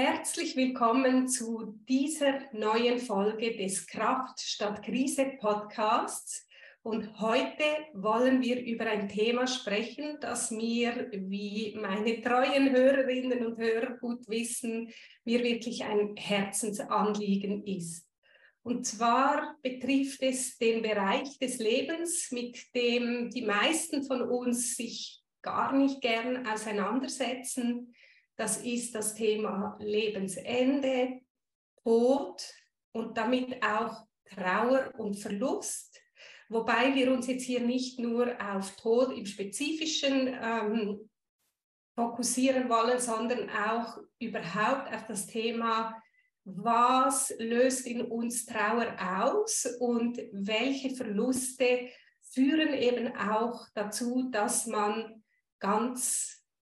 Herzlich willkommen zu dieser neuen Folge des Kraft statt Krise Podcasts. Und heute wollen wir über ein Thema sprechen, das mir, wie meine treuen Hörerinnen und Hörer gut wissen, mir wirklich ein Herzensanliegen ist. Und zwar betrifft es den Bereich des Lebens, mit dem die meisten von uns sich gar nicht gern auseinandersetzen das ist das Thema Lebensende, Tod und damit auch Trauer und Verlust. Wobei wir uns jetzt hier nicht nur auf Tod im Spezifischen ähm, fokussieren wollen, sondern auch überhaupt auf das Thema, was löst in uns Trauer aus und welche Verluste führen eben auch dazu, dass man ganz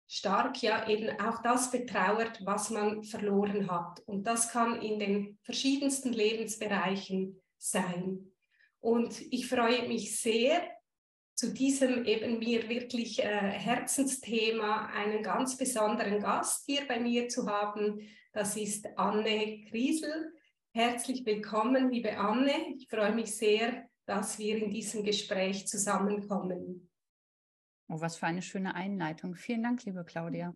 stark ja eben auch das betrauert, was man verloren hat. Und das kann in den verschiedensten Lebensbereichen sein. Und ich freue mich sehr, zu diesem eben mir wirklich äh, Herzensthema einen ganz besonderen Gast hier bei mir zu haben. Das ist Anne Kriesel. Herzlich willkommen, liebe Anne. Ich freue mich sehr, dass wir in diesem Gespräch zusammenkommen. Oh, was für eine schöne Einleitung. Vielen Dank, liebe Claudia.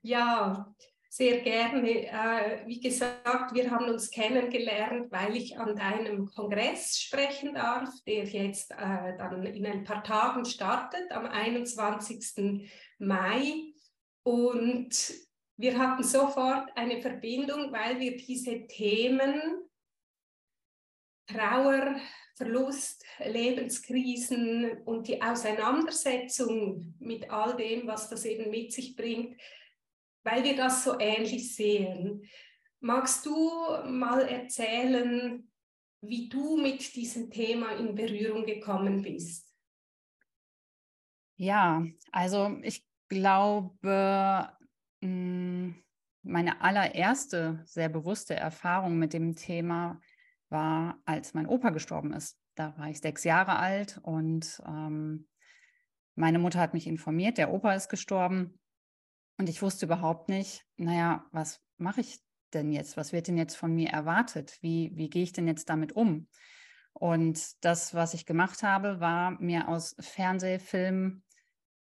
Ja, sehr gerne. Äh, wie gesagt, wir haben uns kennengelernt, weil ich an deinem Kongress sprechen darf, der jetzt äh, dann in ein paar Tagen startet, am 21. Mai. Und wir hatten sofort eine Verbindung, weil wir diese Themen Trauer, Verlust, Lebenskrisen und die Auseinandersetzung mit all dem, was das eben mit sich bringt, weil wir das so ähnlich sehen. Magst du mal erzählen, wie du mit diesem Thema in Berührung gekommen bist? Ja, also ich glaube, mm, meine allererste sehr bewusste Erfahrung mit dem Thema war, als mein Opa gestorben ist. Da war ich sechs Jahre alt und ähm, meine Mutter hat mich informiert, der Opa ist gestorben. Und ich wusste überhaupt nicht, naja, was mache ich denn jetzt? Was wird denn jetzt von mir erwartet? Wie, wie gehe ich denn jetzt damit um? Und das, was ich gemacht habe, war mir aus Fernsehfilmen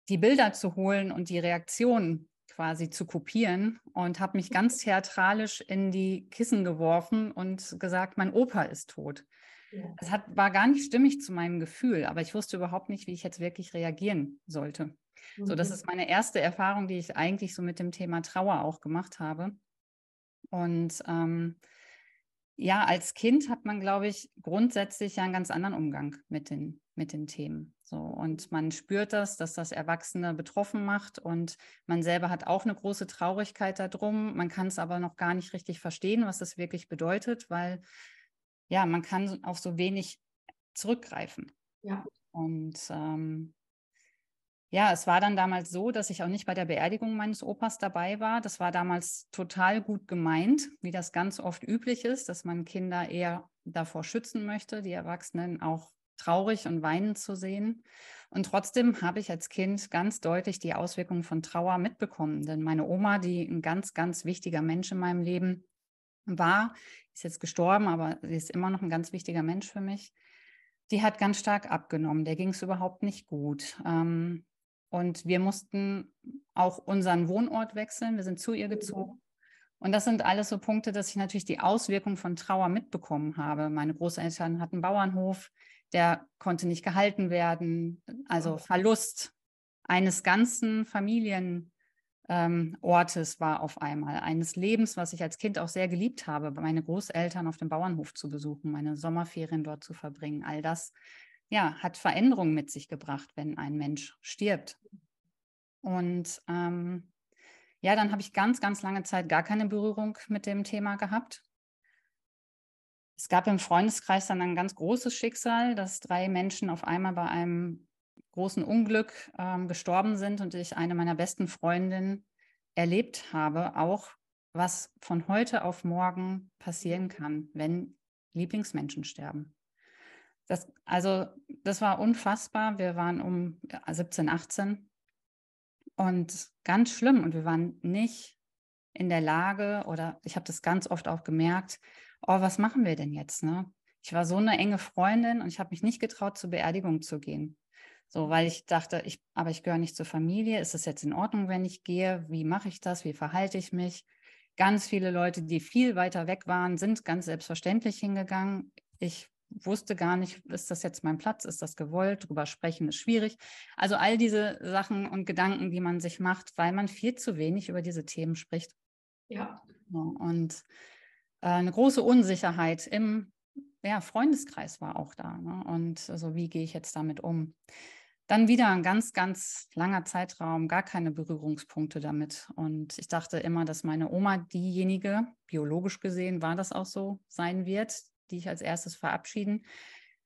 die Bilder zu holen und die Reaktionen quasi zu kopieren und habe mich ganz theatralisch in die Kissen geworfen und gesagt, mein Opa ist tot. Ja. Das hat, war gar nicht stimmig zu meinem Gefühl, aber ich wusste überhaupt nicht, wie ich jetzt wirklich reagieren sollte. Mhm. So, das mhm. ist meine erste Erfahrung, die ich eigentlich so mit dem Thema Trauer auch gemacht habe. Und ähm, ja, als Kind hat man, glaube ich, grundsätzlich ja einen ganz anderen Umgang mit den, mit den Themen. So, und man spürt das, dass das Erwachsene betroffen macht und man selber hat auch eine große Traurigkeit darum. Man kann es aber noch gar nicht richtig verstehen, was das wirklich bedeutet, weil ja, man kann auf so wenig zurückgreifen. Ja. Und ähm, ja, es war dann damals so, dass ich auch nicht bei der Beerdigung meines Opas dabei war. Das war damals total gut gemeint, wie das ganz oft üblich ist, dass man Kinder eher davor schützen möchte, die Erwachsenen auch traurig und weinend zu sehen. Und trotzdem habe ich als Kind ganz deutlich die Auswirkungen von Trauer mitbekommen. Denn meine Oma, die ein ganz, ganz wichtiger Mensch in meinem Leben war, ist jetzt gestorben, aber sie ist immer noch ein ganz wichtiger Mensch für mich. Die hat ganz stark abgenommen. Der ging es überhaupt nicht gut. Ähm, und wir mussten auch unseren Wohnort wechseln. Wir sind zu ihr gezogen. Und das sind alles so Punkte, dass ich natürlich die Auswirkungen von Trauer mitbekommen habe. Meine Großeltern hatten Bauernhof der konnte nicht gehalten werden. Also Verlust eines ganzen Familienortes ähm, war auf einmal, eines Lebens, was ich als Kind auch sehr geliebt habe, meine Großeltern auf dem Bauernhof zu besuchen, meine Sommerferien dort zu verbringen. All das ja, hat Veränderungen mit sich gebracht, wenn ein Mensch stirbt. Und ähm, ja, dann habe ich ganz, ganz lange Zeit gar keine Berührung mit dem Thema gehabt. Es gab im Freundeskreis dann ein ganz großes Schicksal, dass drei Menschen auf einmal bei einem großen Unglück ähm, gestorben sind und ich eine meiner besten Freundinnen erlebt habe, auch was von heute auf morgen passieren kann, wenn Lieblingsmenschen sterben. Das, also, das war unfassbar. Wir waren um 17, 18 und ganz schlimm und wir waren nicht in der Lage oder ich habe das ganz oft auch gemerkt, oh, was machen wir denn jetzt? Ne? Ich war so eine enge Freundin und ich habe mich nicht getraut, zur Beerdigung zu gehen. So, weil ich dachte, ich, aber ich gehöre nicht zur Familie. Ist es jetzt in Ordnung, wenn ich gehe? Wie mache ich das? Wie verhalte ich mich? Ganz viele Leute, die viel weiter weg waren, sind ganz selbstverständlich hingegangen. Ich wusste gar nicht, ist das jetzt mein Platz? Ist das gewollt? Drüber sprechen ist schwierig. Also all diese Sachen und Gedanken, die man sich macht, weil man viel zu wenig über diese Themen spricht. Ja. Und eine große Unsicherheit im ja, Freundeskreis war auch da. Ne? Und also, wie gehe ich jetzt damit um? Dann wieder ein ganz, ganz langer Zeitraum, gar keine Berührungspunkte damit. Und ich dachte immer, dass meine Oma diejenige, biologisch gesehen war das auch so, sein wird, die ich als erstes verabschieden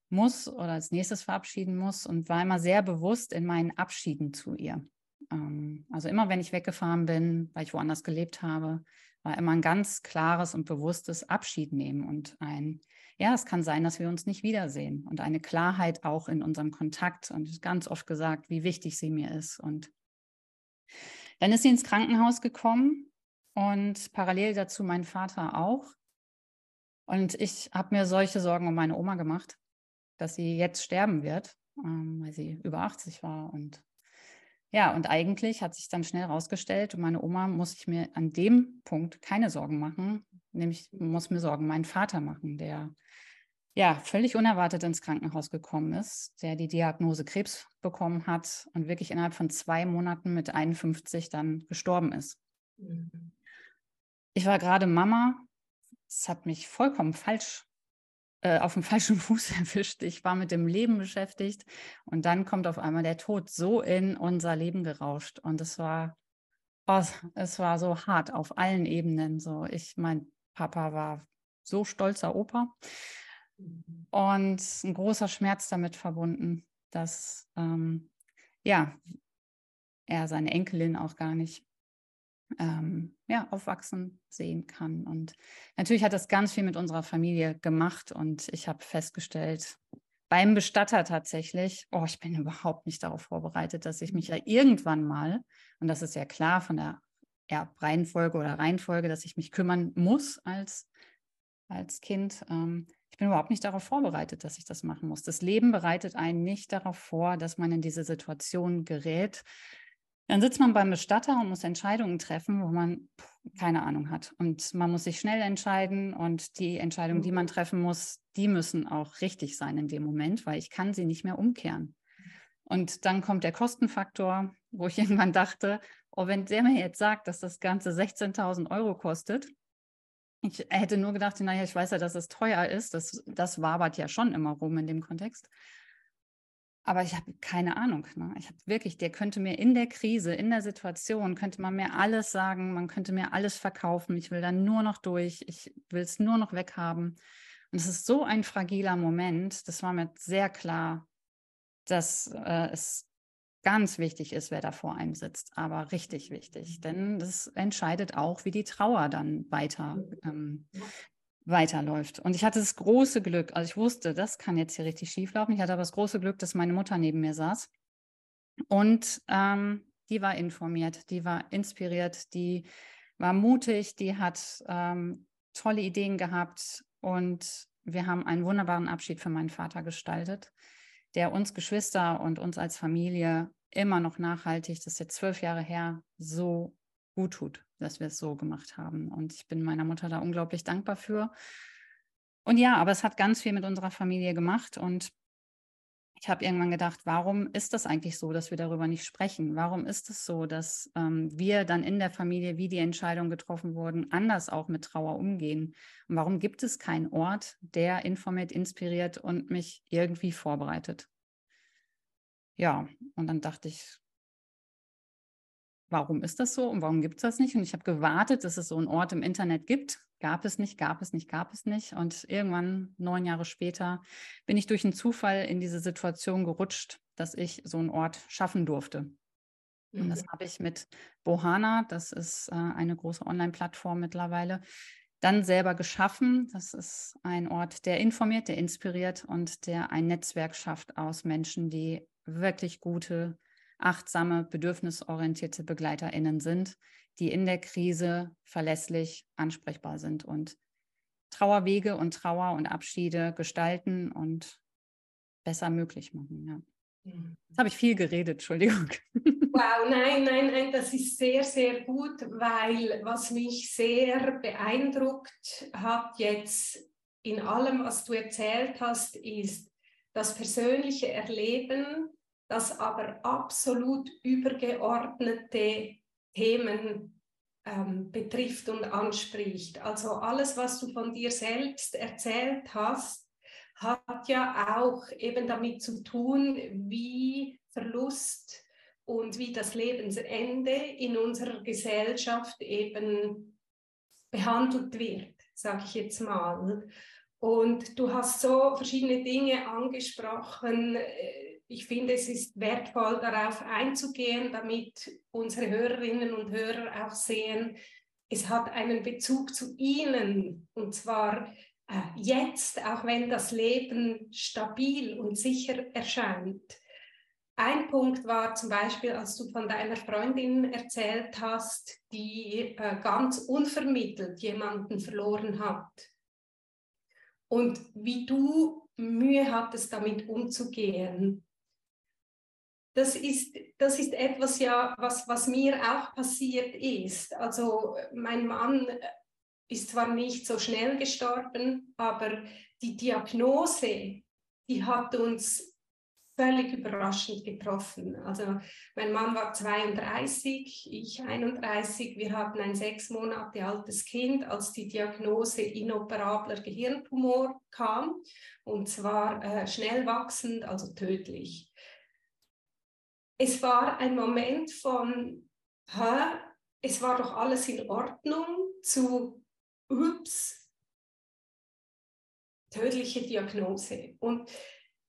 muss oder als nächstes verabschieden muss und war immer sehr bewusst in meinen Abschieden zu ihr. Ähm, also immer, wenn ich weggefahren bin, weil ich woanders gelebt habe, war immer ein ganz klares und bewusstes Abschied nehmen und ein ja, es kann sein, dass wir uns nicht wiedersehen und eine Klarheit auch in unserem Kontakt und ganz oft gesagt, wie wichtig sie mir ist. Und dann ist sie ins Krankenhaus gekommen und parallel dazu mein Vater auch. Und ich habe mir solche Sorgen um meine Oma gemacht, dass sie jetzt sterben wird, ähm, weil sie über 80 war. Und ja, und eigentlich hat sich dann schnell herausgestellt, um meine Oma muss ich mir an dem Punkt keine Sorgen machen, nämlich muss mir Sorgen meinen Vater machen, der ja völlig unerwartet ins Krankenhaus gekommen ist, der die Diagnose Krebs bekommen hat und wirklich innerhalb von zwei Monaten mit 51 dann gestorben ist. Mhm. Ich war gerade Mama. Es hat mich vollkommen falsch äh, auf dem falschen Fuß erwischt. Ich war mit dem Leben beschäftigt und dann kommt auf einmal der Tod so in unser Leben gerauscht und es war oh, es war so hart auf allen Ebenen. So ich mein Papa war so stolzer Opa und ein großer Schmerz damit verbunden, dass ähm, ja, er seine Enkelin auch gar nicht ähm, ja, aufwachsen sehen kann. Und natürlich hat das ganz viel mit unserer Familie gemacht und ich habe festgestellt, beim Bestatter tatsächlich, oh, ich bin überhaupt nicht darauf vorbereitet, dass ich mich ja irgendwann mal, und das ist ja klar von der Erbreihenfolge oder Reihenfolge, dass ich mich kümmern muss als, als Kind, ähm, ich bin überhaupt nicht darauf vorbereitet, dass ich das machen muss. Das Leben bereitet einen nicht darauf vor, dass man in diese Situation gerät. Dann sitzt man beim Bestatter und muss Entscheidungen treffen, wo man keine Ahnung hat. Und man muss sich schnell entscheiden und die Entscheidungen, die man mhm. treffen muss, die müssen auch richtig sein in dem Moment, weil ich kann sie nicht mehr umkehren. Und dann kommt der Kostenfaktor, wo ich irgendwann dachte, oh, wenn der mir jetzt sagt, dass das Ganze 16.000 Euro kostet, ich hätte nur gedacht, naja, ich weiß ja, dass es teuer ist. Das, das wabert ja schon immer rum in dem Kontext. Aber ich habe keine Ahnung. Ne? Ich habe wirklich, der könnte mir in der Krise, in der Situation, könnte man mir alles sagen, man könnte mir alles verkaufen. Ich will dann nur noch durch, ich will es nur noch weghaben. Und es ist so ein fragiler Moment. Das war mir sehr klar, dass äh, es ganz wichtig ist, wer da vor einem sitzt, aber richtig wichtig, denn das entscheidet auch, wie die Trauer dann weiter ähm, weiterläuft. Und ich hatte das große Glück, also ich wusste, das kann jetzt hier richtig schief laufen. Ich hatte aber das große Glück, dass meine Mutter neben mir saß und ähm, die war informiert, die war inspiriert, die war mutig, die hat ähm, tolle Ideen gehabt und wir haben einen wunderbaren Abschied für meinen Vater gestaltet der uns Geschwister und uns als Familie immer noch nachhaltig, das ist jetzt zwölf Jahre her, so gut tut, dass wir es so gemacht haben. Und ich bin meiner Mutter da unglaublich dankbar für. Und ja, aber es hat ganz viel mit unserer Familie gemacht und ich habe irgendwann gedacht, warum ist das eigentlich so, dass wir darüber nicht sprechen? Warum ist es so, dass ähm, wir dann in der Familie, wie die Entscheidungen getroffen wurden, anders auch mit Trauer umgehen? Und warum gibt es keinen Ort, der informiert, inspiriert und mich irgendwie vorbereitet? Ja, und dann dachte ich, warum ist das so und warum gibt es das nicht? Und ich habe gewartet, dass es so einen Ort im Internet gibt. Gab es nicht, gab es nicht, gab es nicht. Und irgendwann, neun Jahre später, bin ich durch einen Zufall in diese Situation gerutscht, dass ich so einen Ort schaffen durfte. Und das mhm. habe ich mit Bohana, das ist äh, eine große Online-Plattform mittlerweile, dann selber geschaffen. Das ist ein Ort, der informiert, der inspiriert und der ein Netzwerk schafft aus Menschen, die wirklich gute achtsame, bedürfnisorientierte BegleiterInnen sind, die in der Krise verlässlich ansprechbar sind und Trauerwege und Trauer und Abschiede gestalten und besser möglich machen. Ja. Mhm. Jetzt habe ich viel geredet, Entschuldigung. Wow, nein, nein, nein, das ist sehr, sehr gut, weil was mich sehr beeindruckt hat jetzt in allem, was du erzählt hast, ist das persönliche Erleben, das aber absolut übergeordnete Themen ähm, betrifft und anspricht. Also alles, was du von dir selbst erzählt hast, hat ja auch eben damit zu tun, wie Verlust und wie das Lebensende in unserer Gesellschaft eben behandelt wird, sage ich jetzt mal. Und du hast so verschiedene Dinge angesprochen. Ich finde, es ist wertvoll, darauf einzugehen, damit unsere Hörerinnen und Hörer auch sehen, es hat einen Bezug zu ihnen. Und zwar äh, jetzt, auch wenn das Leben stabil und sicher erscheint. Ein Punkt war zum Beispiel, als du von deiner Freundin erzählt hast, die äh, ganz unvermittelt jemanden verloren hat. Und wie du Mühe hattest, damit umzugehen. Das ist, das ist etwas ja, was, was mir auch passiert ist. Also mein Mann ist zwar nicht so schnell gestorben, aber die Diagnose, die hat uns völlig überraschend getroffen. Also mein Mann war 32, ich 31. Wir hatten ein sechs Monate altes Kind, als die Diagnose inoperabler Gehirntumor kam, und zwar äh, schnell wachsend, also tödlich. Es war ein Moment von, hä, es war doch alles in Ordnung, zu ups, tödliche Diagnose. Und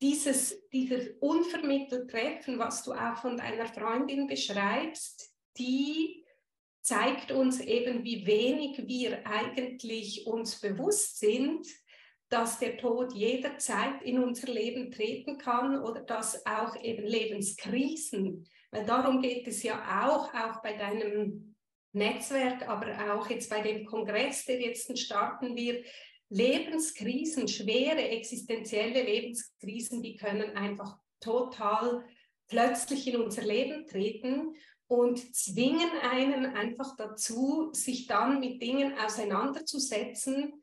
dieses, dieses unvermittelt Treffen, was du auch von deiner Freundin beschreibst, die zeigt uns eben, wie wenig wir eigentlich uns bewusst sind, dass der Tod jederzeit in unser Leben treten kann oder dass auch eben Lebenskrisen, weil darum geht es ja auch, auch bei deinem Netzwerk, aber auch jetzt bei dem Kongress, der jetzt starten wird, Lebenskrisen, schwere existenzielle Lebenskrisen, die können einfach total plötzlich in unser Leben treten und zwingen einen einfach dazu, sich dann mit Dingen auseinanderzusetzen,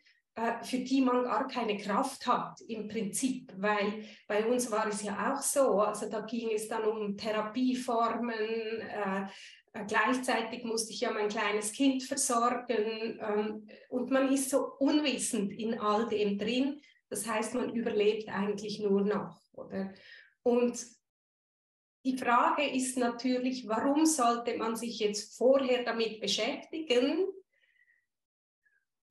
für die man gar keine Kraft hat im Prinzip, weil bei uns war es ja auch so, also da ging es dann um Therapieformen, äh, äh, gleichzeitig musste ich ja mein kleines Kind versorgen ähm, und man ist so unwissend in all dem drin. Das heißt, man überlebt eigentlich nur noch, oder? Und die Frage ist natürlich, warum sollte man sich jetzt vorher damit beschäftigen,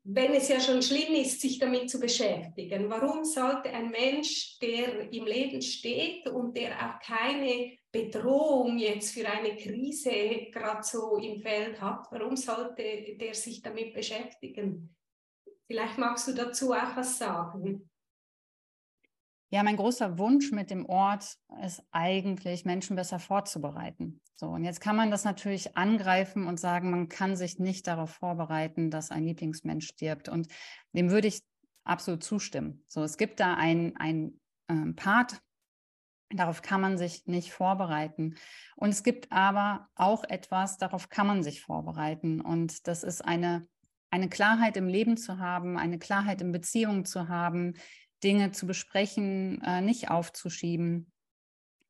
wenn es ja schon schlimm ist, sich damit zu beschäftigen? Warum sollte ein Mensch, der im Leben steht und der auch keine Bedrohung jetzt für eine Krise gerade so im Feld hat, warum sollte der sich damit beschäftigen? Vielleicht magst du dazu auch was sagen. Ja, mein großer Wunsch mit dem Ort ist eigentlich, Menschen besser vorzubereiten. So, und jetzt kann man das natürlich angreifen und sagen, man kann sich nicht darauf vorbereiten, dass ein Lieblingsmensch stirbt. Und dem würde ich absolut zustimmen. So, es gibt da ein, ein äh, Part Darauf kann man sich nicht vorbereiten. Und es gibt aber auch etwas, darauf kann man sich vorbereiten. Und das ist eine, eine Klarheit im Leben zu haben, eine Klarheit in Beziehungen zu haben, Dinge zu besprechen, äh, nicht aufzuschieben,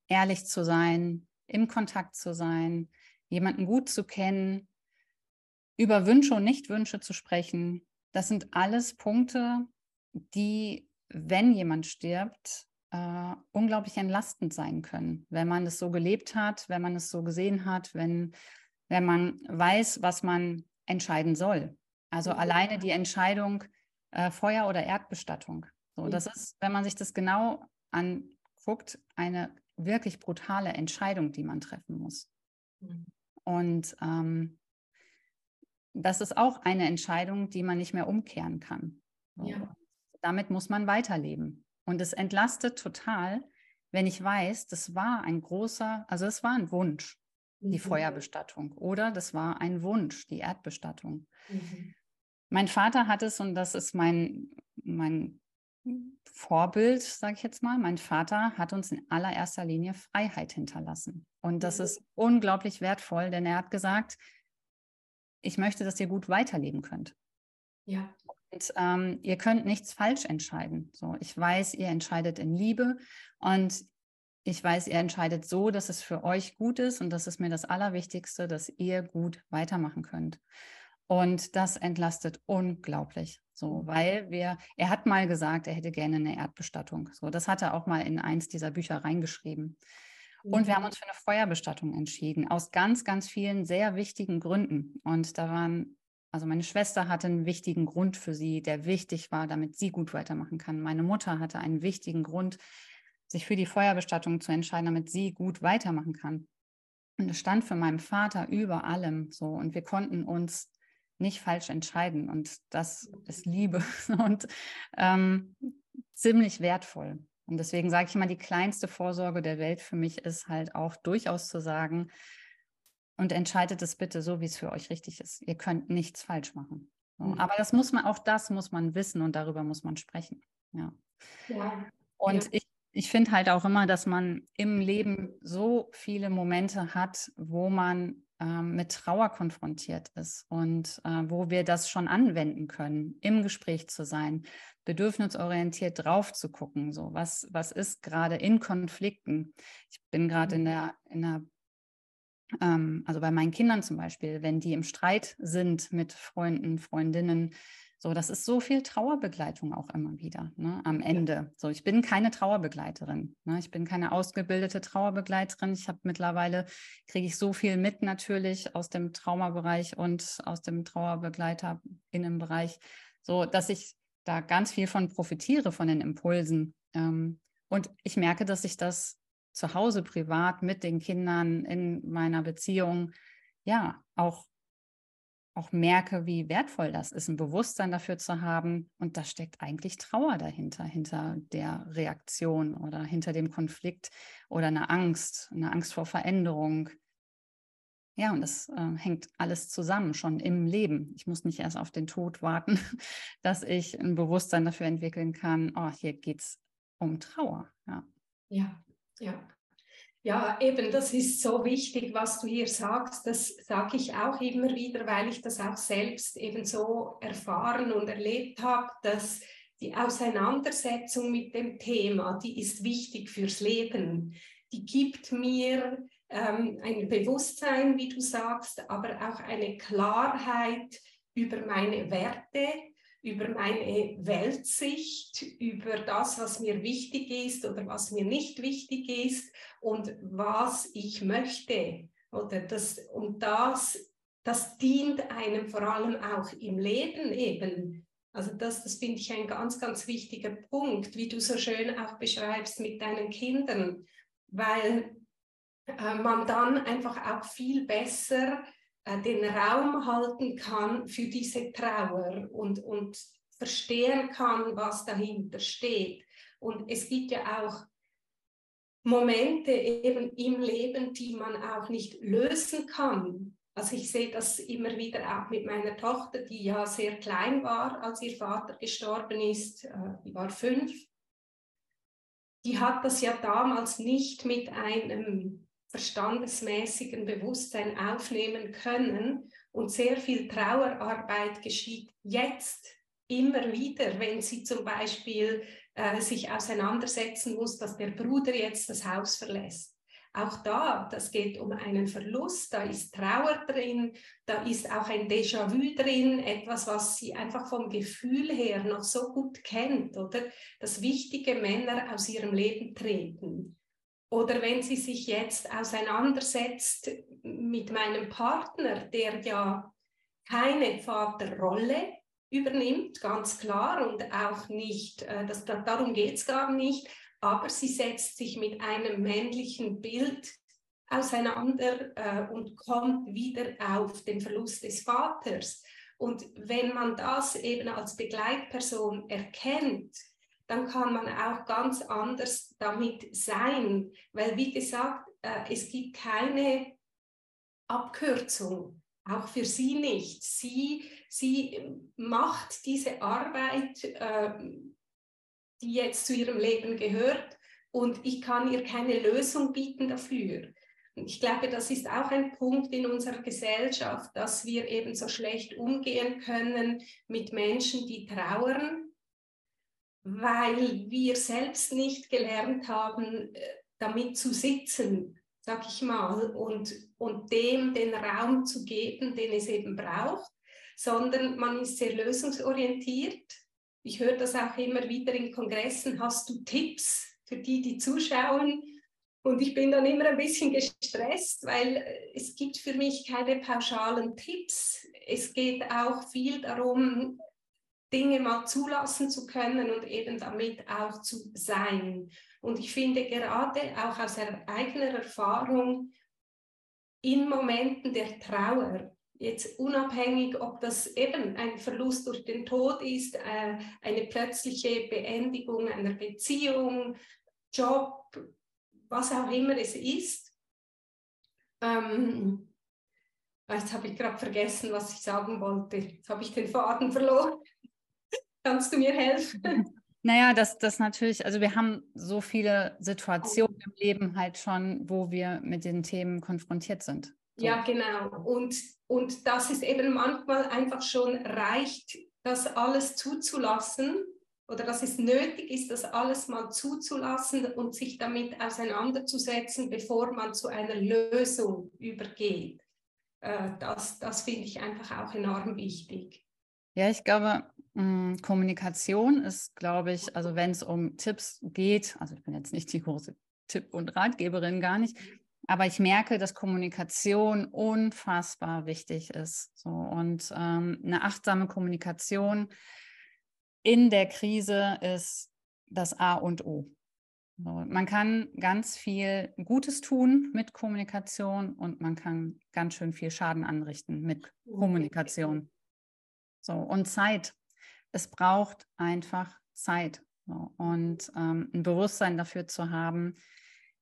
ehrlich zu sein, im Kontakt zu sein, jemanden gut zu kennen, über Wünsche und Nichtwünsche zu sprechen. Das sind alles Punkte, die, wenn jemand stirbt, äh, unglaublich entlastend sein können, wenn man es so gelebt hat, wenn man es so gesehen hat, wenn, wenn man weiß, was man entscheiden soll. Also mhm. alleine die Entscheidung äh, Feuer- oder Erdbestattung. So, mhm. Das ist, wenn man sich das genau anguckt, eine wirklich brutale Entscheidung, die man treffen muss. Mhm. Und ähm, das ist auch eine Entscheidung, die man nicht mehr umkehren kann. So. Ja. Damit muss man weiterleben. Und es entlastet total, wenn ich weiß, das war ein großer, also es war ein Wunsch, die mhm. Feuerbestattung oder das war ein Wunsch, die Erdbestattung. Mhm. Mein Vater hat es und das ist mein, mein Vorbild, sage ich jetzt mal. Mein Vater hat uns in allererster Linie Freiheit hinterlassen. Und das mhm. ist unglaublich wertvoll, denn er hat gesagt, ich möchte, dass ihr gut weiterleben könnt. Ja. Und ähm, ihr könnt nichts falsch entscheiden. So, ich weiß, ihr entscheidet in Liebe und ich weiß, ihr entscheidet so, dass es für euch gut ist und das ist mir das Allerwichtigste, dass ihr gut weitermachen könnt. Und das entlastet unglaublich. So, weil wir, er hat mal gesagt, er hätte gerne eine Erdbestattung. So, das hat er auch mal in eins dieser Bücher reingeschrieben. Und wir haben mhm. uns für eine Feuerbestattung entschieden, aus ganz, ganz vielen sehr wichtigen Gründen. Und da waren, also meine Schwester hatte einen wichtigen Grund für sie, der wichtig war, damit sie gut weitermachen kann. Meine Mutter hatte einen wichtigen Grund, sich für die Feuerbestattung zu entscheiden, damit sie gut weitermachen kann. Und es stand für meinen Vater über allem so. Und wir konnten uns nicht falsch entscheiden. Und das ist Liebe und ähm, ziemlich wertvoll. Und deswegen sage ich immer, die kleinste Vorsorge der Welt für mich ist halt auch durchaus zu sagen, und entscheidet es bitte so, wie es für euch richtig ist. Ihr könnt nichts falsch machen. So. Mhm. Aber das muss man, auch das muss man wissen und darüber muss man sprechen. Ja. ja. Und ja. ich, ich finde halt auch immer, dass man im Leben so viele Momente hat, wo man ähm, mit Trauer konfrontiert ist und äh, wo wir das schon anwenden können, im Gespräch zu sein, bedürfnisorientiert drauf zu gucken. So, was, was ist gerade in Konflikten? Ich bin gerade in mhm. der, in der ähm, also bei meinen Kindern zum Beispiel, wenn die im Streit sind mit Freunden, Freundinnen, so, das ist so viel Trauerbegleitung auch immer wieder ne, am Ende. So, ich bin keine Trauerbegleiterin. Ne, ich bin keine ausgebildete Trauerbegleiterin. Ich habe mittlerweile, kriege ich so viel mit natürlich aus dem Traumabereich und aus dem Trauerbegleiterinnenbereich, so dass ich da ganz viel von profitiere, von den Impulsen. Ähm, und ich merke, dass ich das zu Hause privat mit den Kindern in meiner Beziehung ja auch auch merke, wie wertvoll das ist, ein Bewusstsein dafür zu haben. Und da steckt eigentlich Trauer dahinter, hinter der Reaktion oder hinter dem Konflikt oder eine Angst, eine Angst vor Veränderung. Ja, und das äh, hängt alles zusammen, schon im Leben. Ich muss nicht erst auf den Tod warten, dass ich ein Bewusstsein dafür entwickeln kann, oh, hier geht es um Trauer. Ja, ja. ja. Ja, eben, das ist so wichtig, was du hier sagst. Das sage ich auch immer wieder, weil ich das auch selbst eben so erfahren und erlebt habe, dass die Auseinandersetzung mit dem Thema, die ist wichtig fürs Leben. Die gibt mir ähm, ein Bewusstsein, wie du sagst, aber auch eine Klarheit über meine Werte, über meine Weltsicht, über das, was mir wichtig ist oder was mir nicht wichtig ist und was ich möchte. Oder das, und das, das dient einem vor allem auch im Leben eben. Also das, das finde ich ein ganz, ganz wichtiger Punkt, wie du so schön auch beschreibst mit deinen Kindern, weil äh, man dann einfach auch viel besser den Raum halten kann für diese Trauer und, und verstehen kann, was dahinter steht. Und es gibt ja auch Momente eben im Leben, die man auch nicht lösen kann. Also ich sehe das immer wieder auch mit meiner Tochter, die ja sehr klein war, als ihr Vater gestorben ist. Äh, die war fünf. Die hat das ja damals nicht mit einem verstandesmäßigen Bewusstsein aufnehmen können. Und sehr viel Trauerarbeit geschieht jetzt immer wieder, wenn sie zum Beispiel äh, sich auseinandersetzen muss, dass der Bruder jetzt das Haus verlässt. Auch da, das geht um einen Verlust, da ist Trauer drin, da ist auch ein Déjà-vu drin, etwas, was sie einfach vom Gefühl her noch so gut kennt, oder? Dass wichtige Männer aus ihrem Leben treten. Oder wenn sie sich jetzt auseinandersetzt mit meinem Partner, der ja keine Vaterrolle übernimmt, ganz klar, und auch nicht, äh, das, darum geht es gar nicht, aber sie setzt sich mit einem männlichen Bild auseinander äh, und kommt wieder auf den Verlust des Vaters. Und wenn man das eben als Begleitperson erkennt, dann kann man auch ganz anders damit sein. Weil, wie gesagt, äh, es gibt keine Abkürzung, auch für sie nicht. Sie, sie macht diese Arbeit, äh, die jetzt zu ihrem Leben gehört, und ich kann ihr keine Lösung bieten dafür. Ich glaube, das ist auch ein Punkt in unserer Gesellschaft, dass wir eben so schlecht umgehen können mit Menschen, die trauern, weil wir selbst nicht gelernt haben, äh, damit zu sitzen, sag ich mal, und, und dem den Raum zu geben, den es eben braucht, sondern man ist sehr lösungsorientiert. Ich höre das auch immer wieder in Kongressen. Hast du Tipps für die, die zuschauen? Und ich bin dann immer ein bisschen gestresst, weil es gibt für mich keine pauschalen Tipps. Es geht auch viel darum, Dinge mal zulassen zu können und eben damit auch zu sein. Und ich finde gerade auch aus eigener Erfahrung in Momenten der Trauer, jetzt unabhängig, ob das eben ein Verlust durch den Tod ist, äh, eine plötzliche Beendigung einer Beziehung, Job, was auch immer es ist. Ähm, jetzt habe ich gerade vergessen, was ich sagen wollte. Jetzt habe ich den Faden verloren. Kannst du mir helfen? Naja, das, das natürlich, also wir haben so viele Situationen im Leben halt schon, wo wir mit den Themen konfrontiert sind. So. Ja, genau. Und, und dass es eben manchmal einfach schon reicht, das alles zuzulassen oder dass es nötig ist, das alles mal zuzulassen und sich damit auseinanderzusetzen, bevor man zu einer Lösung übergeht. Äh, das, das finde ich einfach auch enorm wichtig. Ja, ich glaube, Kommunikation ist, glaube ich, also wenn es um Tipps geht, also ich bin jetzt nicht die große Tipp- und Ratgeberin, gar nicht, aber ich merke, dass Kommunikation unfassbar wichtig ist. So, und ähm, eine achtsame Kommunikation in der Krise ist das A und O. So, man kann ganz viel Gutes tun mit Kommunikation und man kann ganz schön viel Schaden anrichten mit Kommunikation. So, und Zeit. Es braucht einfach Zeit. Und ähm, ein Bewusstsein dafür zu haben,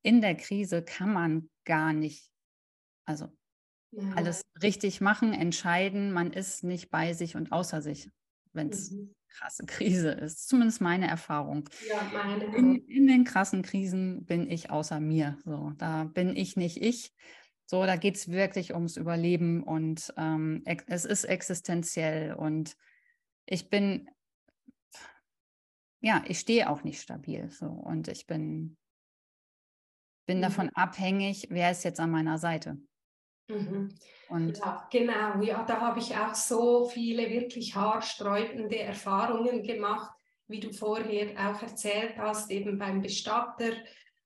in der Krise kann man gar nicht, also ja. alles richtig machen, entscheiden. Man ist nicht bei sich und außer sich, wenn es mhm krasse Krise ist. Zumindest meine Erfahrung. Ja, meine in, in, den krassen Krisen bin ich außer mir. So, da bin ich nicht ich. So, da geht es wirklich ums Überleben und ähm, es ist existenziell und ich bin, ja, ich stehe auch nicht stabil. So, und ich bin, bin mhm. davon abhängig, wer ist jetzt an meiner Seite. Mhm. Und ja, genau, ja, da habe ich auch so viele wirklich haarsträubende Erfahrungen gemacht, wie du vorher auch erzählt hast, eben beim Bestatter.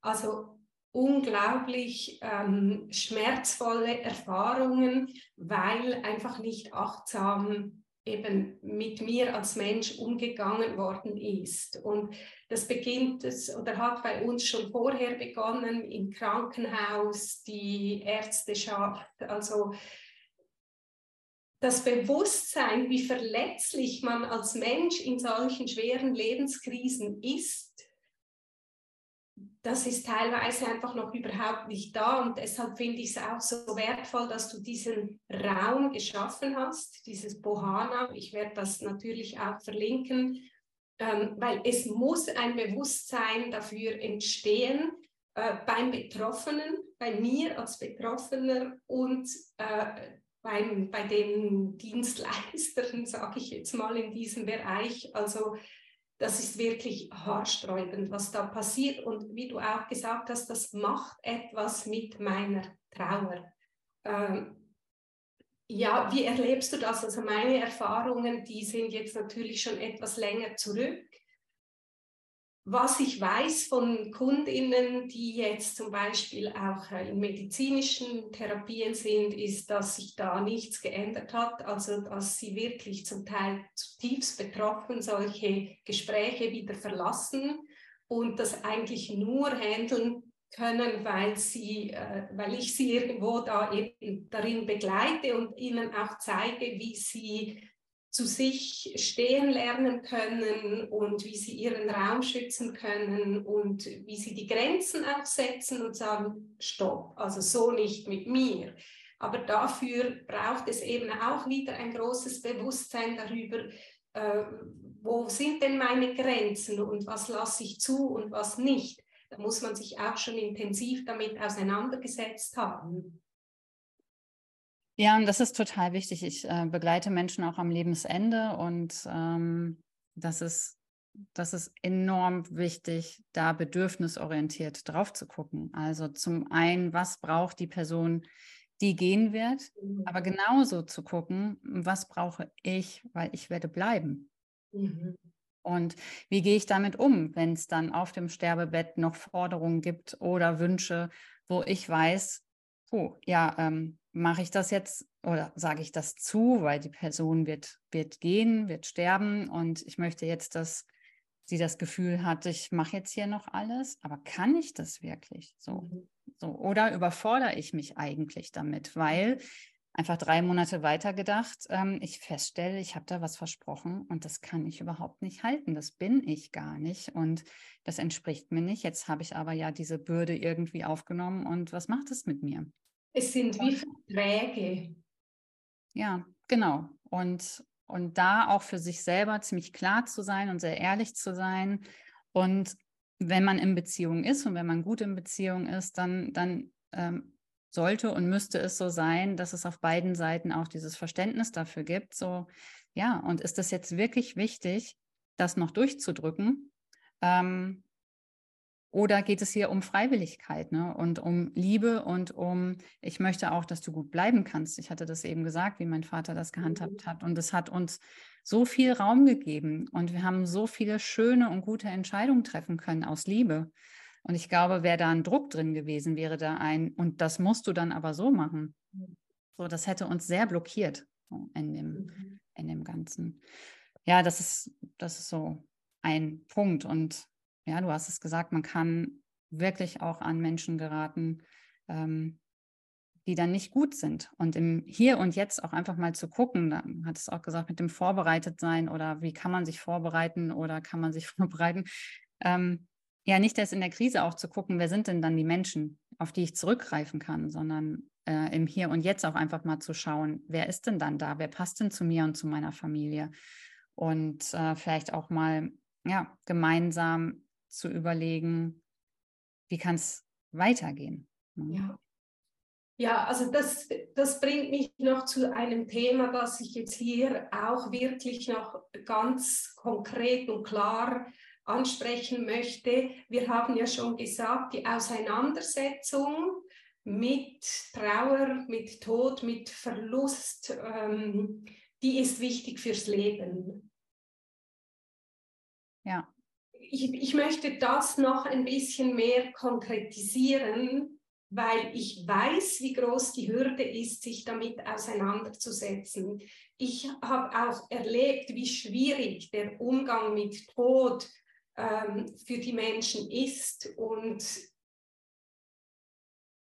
Also unglaublich ähm, schmerzvolle Erfahrungen, weil einfach nicht achtsam eben mit mir als Mensch umgegangen worden ist. Und das beginnt es oder hat bei uns schon vorher begonnen im Krankenhaus, die Ärzteschaft, also das Bewusstsein, wie verletzlich man als Mensch in solchen schweren Lebenskrisen ist, das ist teilweise einfach noch überhaupt nicht da und deshalb finde ich es auch so wertvoll, dass du diesen Raum geschaffen hast, dieses Bohana. Ich werde das natürlich auch verlinken, ähm, weil es muss ein Bewusstsein dafür entstehen äh, beim Betroffenen, bei mir als Betroffener und äh, beim, bei den Dienstleistern, sage ich jetzt mal in diesem Bereich. Also das ist wirklich haarsträubend, was da passiert. Und wie du auch gesagt hast, das macht etwas mit meiner Trauer. Ähm, ja, wie erlebst du das? Also meine Erfahrungen, die sind jetzt natürlich schon etwas länger zurück. Was ich weiß von Kundinnen, die jetzt zum Beispiel auch äh, in medizinischen Therapien sind, ist, dass sich da nichts geändert hat. Also dass sie wirklich zum Teil zutiefst betroffen solche Gespräche wieder verlassen und das eigentlich nur handeln können, weil, sie, äh, weil ich sie irgendwo da eben darin begleite und ihnen auch zeige, wie sie zu sich stehen lernen können und wie sie ihren Raum schützen können und wie sie die Grenzen auch setzen und sagen, stopp, also so nicht mit mir. Aber dafür braucht es eben auch wieder ein großes Bewusstsein darüber, äh, wo sind denn meine Grenzen und was lasse ich zu und was nicht. Da muss man sich auch schon intensiv damit auseinandergesetzt haben. Ja, und das ist total wichtig. Ich äh, begleite Menschen auch am Lebensende und ähm, das ist das ist enorm wichtig, da bedürfnisorientiert drauf zu gucken. Also zum einen, was braucht die Person, die gehen wird, mhm. aber genauso zu gucken, was brauche ich, weil ich werde bleiben. Mhm. Und wie gehe ich damit um, wenn es dann auf dem Sterbebett noch Forderungen gibt oder Wünsche, wo ich weiß, oh, ja, ähm, mache ich das jetzt oder sage ich das zu, weil die Person wird, wird gehen, wird sterben und ich möchte jetzt, dass sie das Gefühl hat, ich mache jetzt hier noch alles, aber kann ich das wirklich so? Mhm. so oder überfordere ich mich eigentlich damit, weil einfach drei Monate weiter gedacht, ähm, ich feststelle, ich habe da was versprochen und das kann ich überhaupt nicht halten. Das bin ich gar nicht und das entspricht mir nicht. Jetzt habe ich aber ja diese Bürde irgendwie aufgenommen und was macht es mit mir? Es sind wie Verträge. Ja, genau. Und, und da auch für sich selber ziemlich klar zu sein und sehr ehrlich zu sein. Und wenn man in Beziehung ist und wenn man gut in Beziehung ist, dann, dann ähm, sollte und müsste es so sein, dass es auf beiden Seiten auch dieses Verständnis dafür gibt. So, ja, und ist es jetzt wirklich wichtig, das noch durchzudrücken? Ähm, oder geht es hier um Freiwilligkeit ne? und um Liebe und um, ich möchte auch, dass du gut bleiben kannst. Ich hatte das eben gesagt, wie mein Vater das gehandhabt mhm. hat. Und es hat uns so viel Raum gegeben und wir haben so viele schöne und gute Entscheidungen treffen können aus Liebe. Und ich glaube, wäre da ein Druck drin gewesen, wäre da ein, und das musst du dann aber so machen. So, das hätte uns sehr blockiert so, in, dem, mhm. in dem Ganzen. Ja, das ist, das ist so ein Punkt. Und ja, du hast es gesagt, man kann wirklich auch an Menschen geraten, ähm, die dann nicht gut sind. Und im Hier und Jetzt auch einfach mal zu gucken, da hat es auch gesagt, mit dem Vorbereitetsein oder wie kann man sich vorbereiten oder kann man sich vorbereiten. Ähm, ja, nicht erst in der Krise auch zu gucken, wer sind denn dann die Menschen, auf die ich zurückgreifen kann, sondern äh, im Hier und Jetzt auch einfach mal zu schauen, wer ist denn dann da, wer passt denn zu mir und zu meiner Familie und äh, vielleicht auch mal ja, gemeinsam zu überlegen, wie kann es weitergehen. Ne? Ja. Ja, also das, das bringt mich noch zu einem Thema, das ich jetzt hier auch wirklich noch ganz konkret und klar ansprechen möchte. Wir haben ja schon gesagt, die Auseinandersetzung mit Trauer, mit Tod, mit Verlust, ähm, die ist wichtig fürs Leben. Ich, ich möchte das noch ein bisschen mehr konkretisieren, weil ich weiß, wie groß die Hürde ist, sich damit auseinanderzusetzen. Ich habe auch erlebt, wie schwierig der Umgang mit Tod ähm, für die Menschen ist und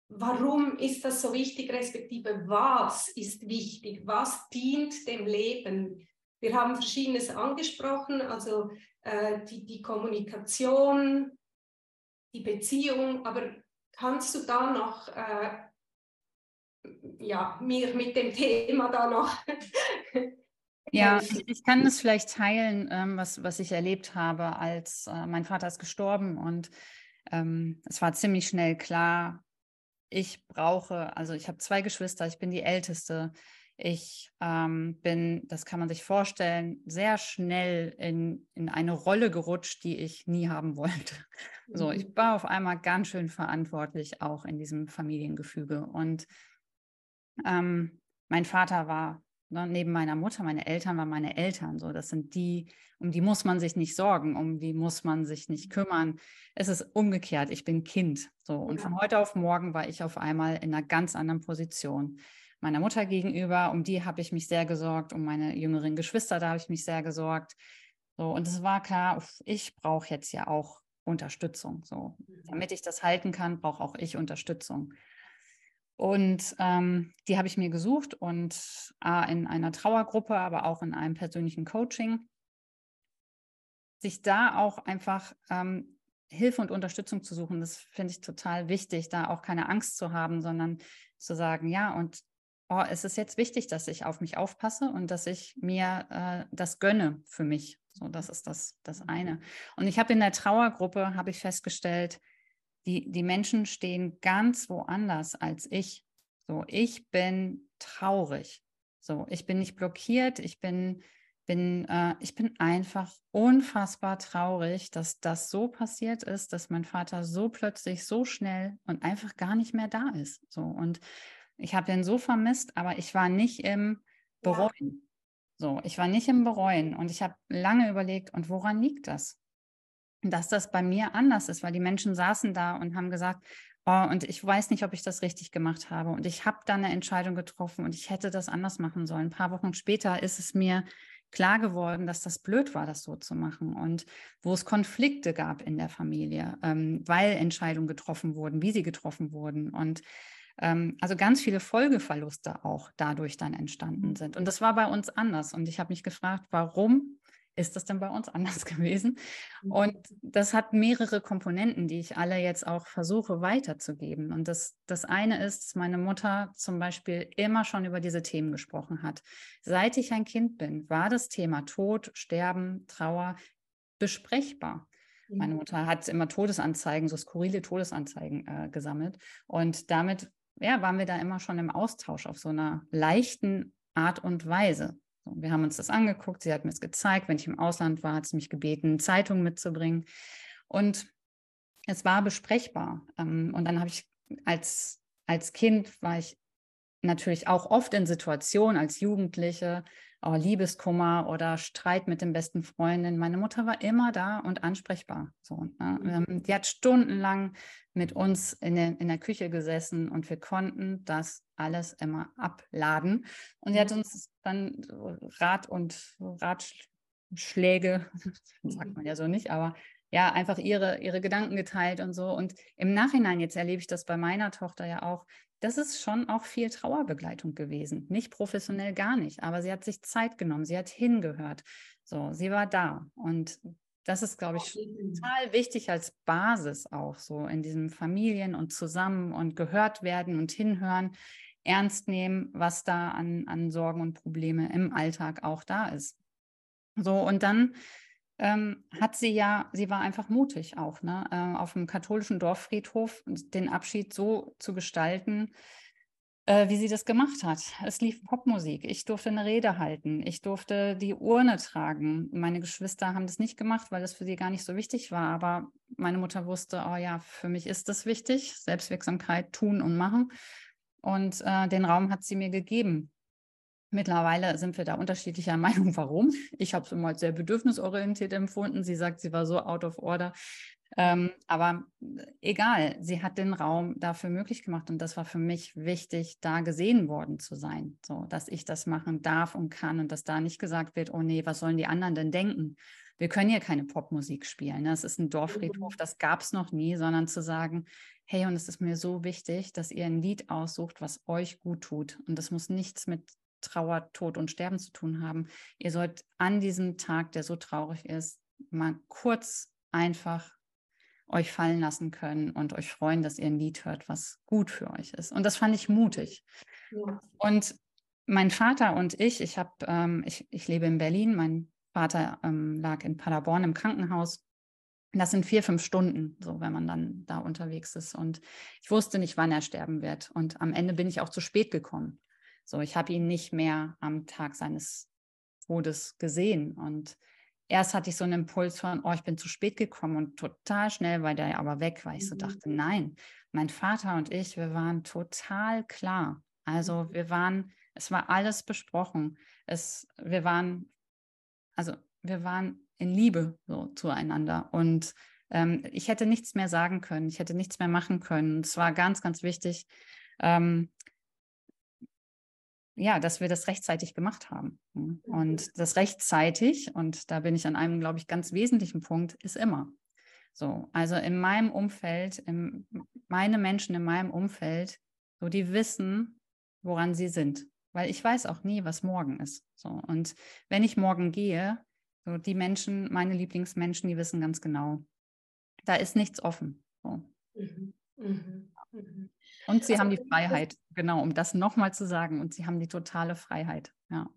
warum ist das so wichtig, respektive was ist wichtig, was dient dem Leben. Wir haben Verschiedenes angesprochen, also äh, die, die Kommunikation, die Beziehung, aber kannst du da noch äh, ja, mir mit dem Thema da noch Ja, ich kann es vielleicht teilen, ähm, was, was ich erlebt habe, als äh, mein Vater ist gestorben und ähm, es war ziemlich schnell klar, ich brauche, also ich habe zwei Geschwister, ich bin die Älteste. Ich ähm, bin, das kann man sich vorstellen, sehr schnell in, in eine Rolle gerutscht, die ich nie haben wollte. So, ich mhm. war auf einmal ganz schön verantwortlich auch in diesem Familiengefüge. Und ähm, mein Vater war ne, neben meiner Mutter, meine Eltern waren meine Eltern. So, das sind die, um die muss man sich nicht sorgen, um die muss man sich nicht kümmern. Es ist umgekehrt. Ich bin Kind. So, und ja. von heute auf morgen war ich auf einmal in einer ganz anderen Position meiner Mutter gegenüber, um die habe ich mich sehr gesorgt, um meine jüngeren Geschwister, da habe ich mich sehr gesorgt. So, und es war klar, ich brauche jetzt ja auch Unterstützung. So, mhm. damit ich das halten kann, brauche auch ich Unterstützung. Und ähm, die habe ich mir gesucht und A, in einer Trauergruppe, aber auch in einem persönlichen Coaching. Sich da auch einfach ähm, Hilfe und Unterstützung zu suchen, das finde ich total wichtig, da auch keine Angst zu haben, sondern zu sagen, ja, und oh, es ist jetzt wichtig, dass ich auf mich aufpasse und dass ich mir äh, das gönne für mich. So, das ist das, das eine. Und ich habe in der Trauergruppe, habe ich festgestellt, die, die Menschen stehen ganz woanders als ich. So, ich bin traurig. So, ich bin nicht blockiert, ich bin, bin, äh, ich bin einfach unfassbar traurig, dass das so passiert ist, dass mein Vater so plötzlich, so schnell und einfach gar nicht mehr da ist. So, und ich habe den so vermisst, aber ich war nicht im Bereuen. Ja. So, ich war nicht im Bereuen und ich habe lange überlegt, und woran liegt das? dass das bei mir anders ist, weil die Menschen saßen da und haben gesagt, oh, und ich weiß nicht, ob ich das richtig gemacht habe. Und ich habe dann eine Entscheidung getroffen und ich hätte das anders machen sollen. Ein paar Wochen später ist es mir klar geworden, dass das blöd war, das so zu machen und wo es Konflikte gab in der Familie, ähm, weil Entscheidungen getroffen wurden, wie sie getroffen wurden und also ganz viele Folgeverluste auch dadurch dann entstanden sind. Und das war bei uns anders. Und ich habe mich gefragt, warum ist das denn bei uns anders gewesen? Mhm. Und das hat mehrere Komponenten, die ich alle jetzt auch versuche weiterzugeben. Und das, das eine ist, dass meine Mutter zum Beispiel immer schon über diese Themen gesprochen hat. Seit ich ein Kind bin, war das Thema Tod, Sterben, Trauer besprechbar. Meine mhm. Mutter hat immer Todesanzeigen, so skurrile Todesanzeigen äh, gesammelt. Und damit ja, waren wir da immer schon im Austausch auf so einer leichten Art und Weise. Wir haben uns das angeguckt, sie hat mir es gezeigt. Wenn ich im Ausland war, hat sie mich gebeten, Zeitungen mitzubringen. Und es war besprechbar. Ähm, und dann habe ich als, als Kind war ich natürlich auch oft in Situationen als Jugendliche, oh, Liebeskummer oder Streit mit den besten Freundinnen. Meine Mutter war immer da und ansprechbar. So, ne? Mhm. Ähm, die hat stundenlang mit uns in der, in der Küche gesessen und wir konnten das alles immer abladen. Und sie hat mhm. uns dann Rat und Ratschläge, sagt mhm. man ja so nicht, aber ja, einfach ihre, ihre Gedanken geteilt und so. Und im Nachhinein, jetzt erlebe ich das bei meiner Tochter ja auch, das ist schon auch viel Trauerbegleitung gewesen. Nicht professionell gar nicht, aber sie hat sich Zeit genommen, sie hat hingehört. So, sie war da. Und das ist, glaube ich, total wichtig als Basis auch so in diesem Familien und zusammen und gehört werden und hinhören, ernst nehmen, was da an, an Sorgen und Probleme im Alltag auch da ist. So, und dann ähm, hat sie ja, sie war einfach mutig auch, ne, äh, auf dem katholischen Dorffriedhof den Abschied so zu gestalten, äh, wie sie das gemacht hat. Es lief Popmusik, ich durfte eine Rede halten, ich durfte die Urne tragen. Meine Geschwister haben das nicht gemacht, weil das für sie gar nicht so wichtig war, aber meine Mutter wusste, oh ja, für mich ist das wichtig, Selbstwirksamkeit tun und machen. Und äh, den Raum hat sie mir gegeben. Mittlerweile sind wir da unterschiedlicher Meinung, warum. Ich habe es immer als sehr bedürfnisorientiert empfunden. Sie sagt, sie war so out of order. Ähm, aber äh, egal, sie hat den Raum dafür möglich gemacht und das war für mich wichtig, da gesehen worden zu sein, so dass ich das machen darf und kann und dass da nicht gesagt wird, oh nee, was sollen die anderen denn denken? Wir können hier keine Popmusik spielen. Das ne? ist ein Dorffriedhof, mhm. das gab es noch nie, sondern zu sagen, hey, und es ist mir so wichtig, dass ihr ein Lied aussucht, was euch gut tut. Und das muss nichts mit Trauer, Tod und Sterben zu tun haben. Ihr sollt an diesem Tag, der so traurig ist, mal kurz einfach euch fallen lassen können und euch freuen, dass ihr ein Lied hört, was gut für euch ist. Und das fand ich mutig. Ja. Und mein Vater und ich, ich habe, ähm, ich, ich lebe in Berlin, mein Vater ähm, lag in Paderborn im Krankenhaus. Das sind vier, fünf Stunden, so wenn man dann da unterwegs ist. Und ich wusste nicht, wann er sterben wird. Und am Ende bin ich auch zu spät gekommen. So, ich habe ihn nicht mehr am Tag seines Todes gesehen. Und erst hatte ich so einen Impuls von, oh, ich bin zu spät gekommen und total schnell war der aber weg, weil ich so mhm. dachte, nein, mein Vater und ich, wir waren total klar. Also mhm. wir waren, es war alles besprochen. Es, wir waren, also wir waren in Liebe so zueinander und ähm, ich hätte nichts mehr sagen können, ich hätte nichts mehr machen können. Es war ganz, ganz wichtig, ähm, ja, dass wir das rechtzeitig gemacht haben. Mhm. Und das rechtzeitig, und da bin ich an einem, glaube ich, ganz wesentlichen Punkt, ist immer. So, also in meinem Umfeld, in, meine Menschen in meinem Umfeld So, die wissen, woran sie sind. Weil ich weiß auch nie, was morgen ist. So, und wenn ich morgen gehe, so die Menschen, meine Lieblingsmenschen, die wissen ganz genau, da ist nichts offen. So. Mhm. Mhm. Mhm. Und sie also, haben die Freiheit, genau, um das nochmal zu sagen. Und sie haben die totale Freiheit, ja.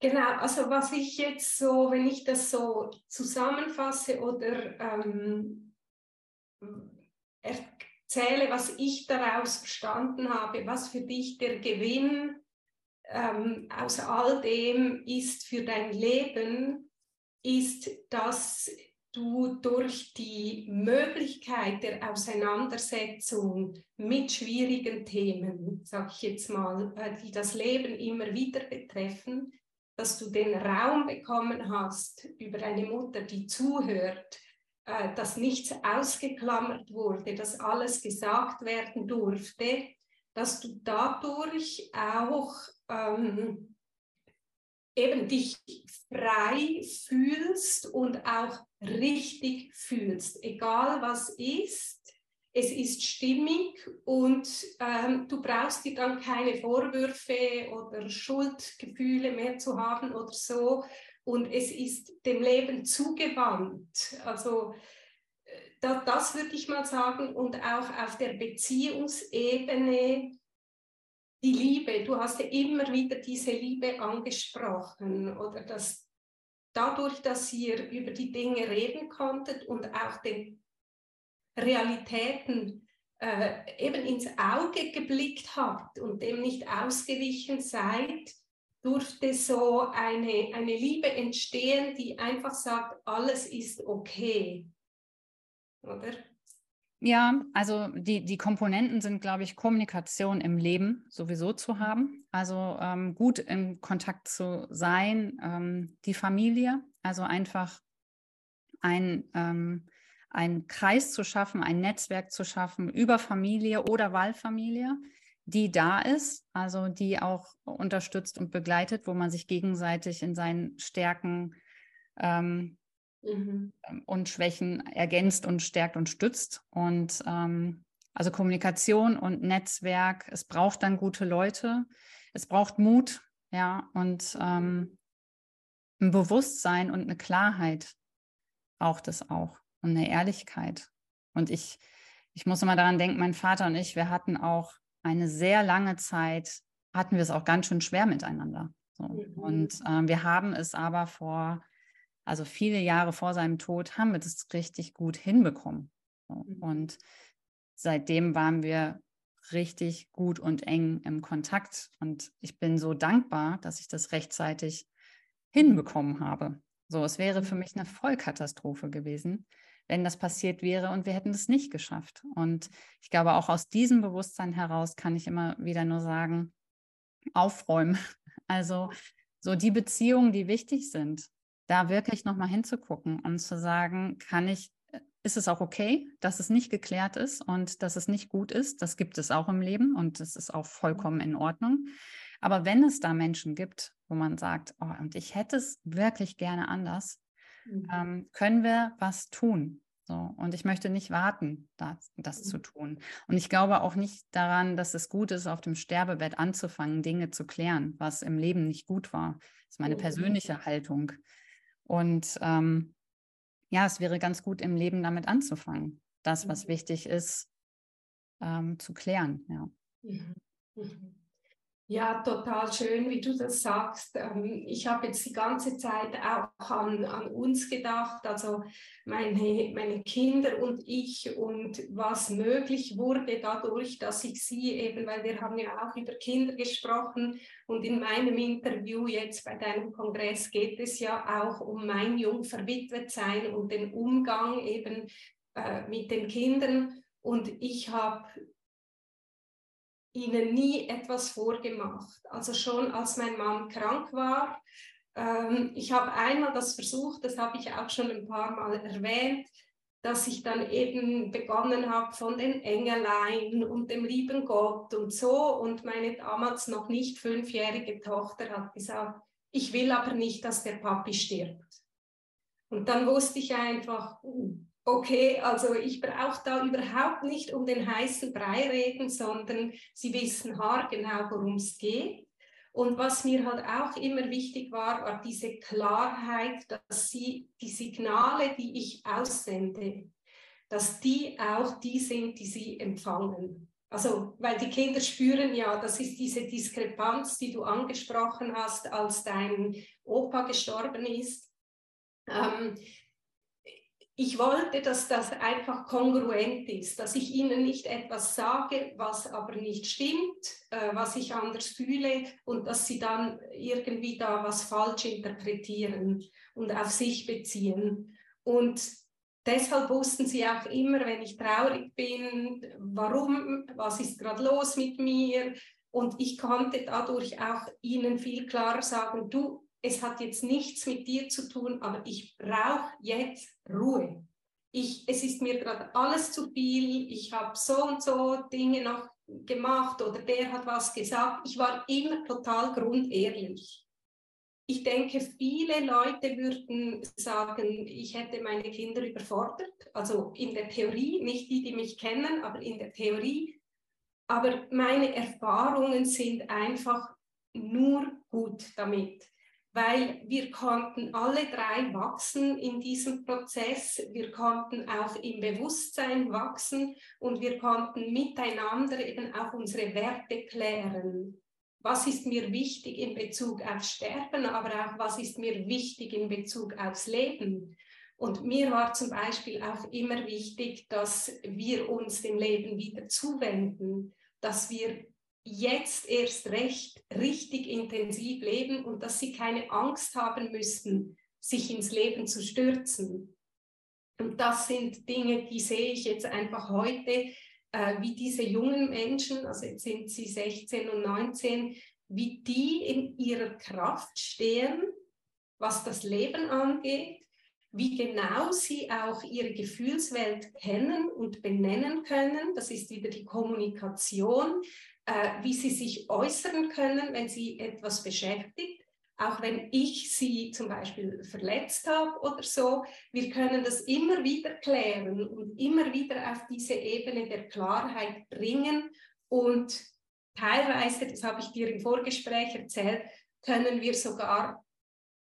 Genau, also was ich jetzt so, wenn ich das so zusammenfasse oder ähm, erzähle, was ich daraus verstanden habe, was für dich der Gewinn ähm, aus all dem ist für dein Leben, ist, dass du durch die Möglichkeit der Auseinandersetzung mit schwierigen Themen, sage ich jetzt mal, äh, die das Leben immer wieder betreffen, dass du den Raum bekommen hast über eine Mutter, die zuhört, äh, dass nichts ausgeklammert wurde, dass alles gesagt werden durfte, dass du dadurch auch ähm, eben dich frei fühlst und auch richtig fühlst, egal was ist. Es ist stimmig und ähm, du brauchst dir dann keine Vorwürfe oder Schuldgefühle mehr zu haben oder so. Und es ist dem Leben zugewandt. Also äh, das, das würde ich mal sagen. Und auch auf der Beziehungsebene die Liebe, du hast ja immer wieder diese Liebe angesprochen oder dass dadurch, dass ihr über die Dinge reden konntet und auch den Realitäten äh, eben ins Auge geblickt habt und dem nicht ausgewichen seid, durfte so eine, eine Liebe entstehen, die einfach sagt, alles ist okay. Oder? Ja, also die, die Komponenten sind, glaube ich, Kommunikation im Leben sowieso zu haben. Also ähm, gut im Kontakt zu sein, ähm, die Familie, also einfach ein, ähm, ein Kreis zu schaffen, ein Netzwerk zu schaffen über Familie oder Wahlfamilie, die da ist, also die auch unterstützt und begleitet, wo man sich gegenseitig in seinen Stärken ähm, mhm. Ähm, und Schwächen ergänzt und stärkt und stützt. Und ähm, also Kommunikation und Netzwerk, es braucht dann gute Leute, es braucht Mut, ja, und ähm, ein Bewusstsein und eine Klarheit braucht es auch und eine Ehrlichkeit. Und ich, ich muss immer daran denken, mein Vater und ich, wir hatten auch eine sehr lange Zeit, hatten wir es auch ganz schön schwer miteinander. So. Mhm. Und äh, wir haben es aber vor also viele Jahre vor seinem Tod, haben wir das richtig gut hinbekommen. Mhm. Und seitdem waren wir richtig gut und eng im Kontakt. Und ich bin so dankbar, dass ich das rechtzeitig hinbekommen habe. So, es wäre für mich eine Vollkatastrophe gewesen, wenn das passiert wäre und wir hätten es nicht geschafft. Und ich glaube, auch aus diesem Bewusstsein heraus kann ich immer wieder nur sagen, aufräumen. Also so die Beziehungen, die wichtig sind, da wirklich nochmal hinzugucken und zu sagen, kann ich, äh, ist es auch okay, dass es nicht geklärt ist und dass es nicht gut ist? Das gibt es auch im Leben und das ist auch vollkommen in Ordnung. Aber wenn es da Menschen gibt, wo man sagt, oh, und ich hätte es wirklich gerne anders, mhm. ähm, können wir was tun. So, und ich möchte nicht warten, das, das mhm. zu tun. Und ich glaube auch nicht daran, dass es gut ist, auf dem Sterbebett anzufangen, Dinge zu klären, was im Leben nicht gut war. Das ist meine mhm. persönliche Haltung. Und ähm, ja, es wäre ganz gut, im Leben damit anzufangen, das, was mhm. wichtig ist, ähm, zu klären. Ja. Mhm. Mhm. Ja, total schön, wie du das sagst. Ähm, ich habe jetzt die ganze Zeit auch an, an uns gedacht, also meine, meine Kinder und ich und was möglich wurde dadurch, dass ich sie eben, weil wir haben ja auch über Kinder gesprochen und in meinem Interview jetzt bei deinem Kongress geht es ja auch um mein jung verwitwet sein und den Umgang eben äh, mit den Kindern. Und ich habe ihnen nie etwas vorgemacht. Also schon als mein Mann krank war, ähm, ich habe einmal das versucht, das habe ich auch schon ein paar Mal erwähnt, dass ich dann eben begonnen habe von den Engelein und dem lieben Gott und so. Und meine damals noch nicht fünfjährige Tochter hat gesagt, ich will aber nicht, dass der Papi stirbt. Und dann wusste ich einfach, uh, okay, also ich brauche da überhaupt nicht um den heißen Brei reden, sondern sie wissen haargenau, worum es geht. Und was mir halt auch immer wichtig war, war diese Klarheit, dass sie die Signale, die ich aussende, dass die auch die sind, die sie empfangen. Also, weil die Kinder spüren ja, das ist diese Diskrepanz, die du angesprochen hast, als dein Opa gestorben ist. Ähm, ich wollte, dass das einfach kongruent ist, dass ich ihnen nicht etwas sage, was aber nicht stimmt, äh, was ich anders fühle und dass sie dann irgendwie da was falsch interpretieren und auf sich beziehen. Und deshalb wussten sie auch immer, wenn ich traurig bin, warum, was ist gerade los mit mir. Und ich konnte dadurch auch ihnen viel klarer sagen, du, es hat jetzt nichts mit dir zu tun, aber ich brauche jetzt Ruhe. Ich, es ist mir gerade alles zu viel, ich habe so und so Dinge noch gemacht oder der hat was gesagt. Ich war immer total grundehrlich. Ich denke, viele Leute würden sagen, ich hätte meine Kinder überfordert. Also in der Theorie, nicht die, die mich kennen, aber in der Theorie. Aber meine Erfahrungen sind einfach nur gut damit weil wir konnten alle drei wachsen in diesem Prozess. Wir konnten auch im Bewusstsein wachsen und wir konnten miteinander eben auch unsere Werte klären. Was ist mir wichtig in Bezug auf Sterben, aber auch was ist mir wichtig in Bezug aufs Leben? Und mir war zum Beispiel auch immer wichtig, dass wir uns dem Leben wieder zuwenden, dass wir jetzt erst recht richtig intensiv leben und dass sie keine Angst haben müssten, sich ins Leben zu stürzen. Und das sind Dinge, die sehe ich jetzt einfach heute, äh, wie diese jungen Menschen, also jetzt sind sie 16 und 19, wie die in ihrer Kraft stehen, was das Leben angeht, wie genau sie auch ihre Gefühlswelt kennen und benennen können. Das ist wieder die Kommunikation, äh, wie sie sich äußern können, wenn sie etwas beschäftigt. Auch wenn ich sie zum Beispiel verletzt habe oder so, wir können das immer wieder klären und immer wieder auf diese Ebene der Klarheit bringen. Und teilweise, das habe ich dir im Vorgespräch erzählt, können wir sogar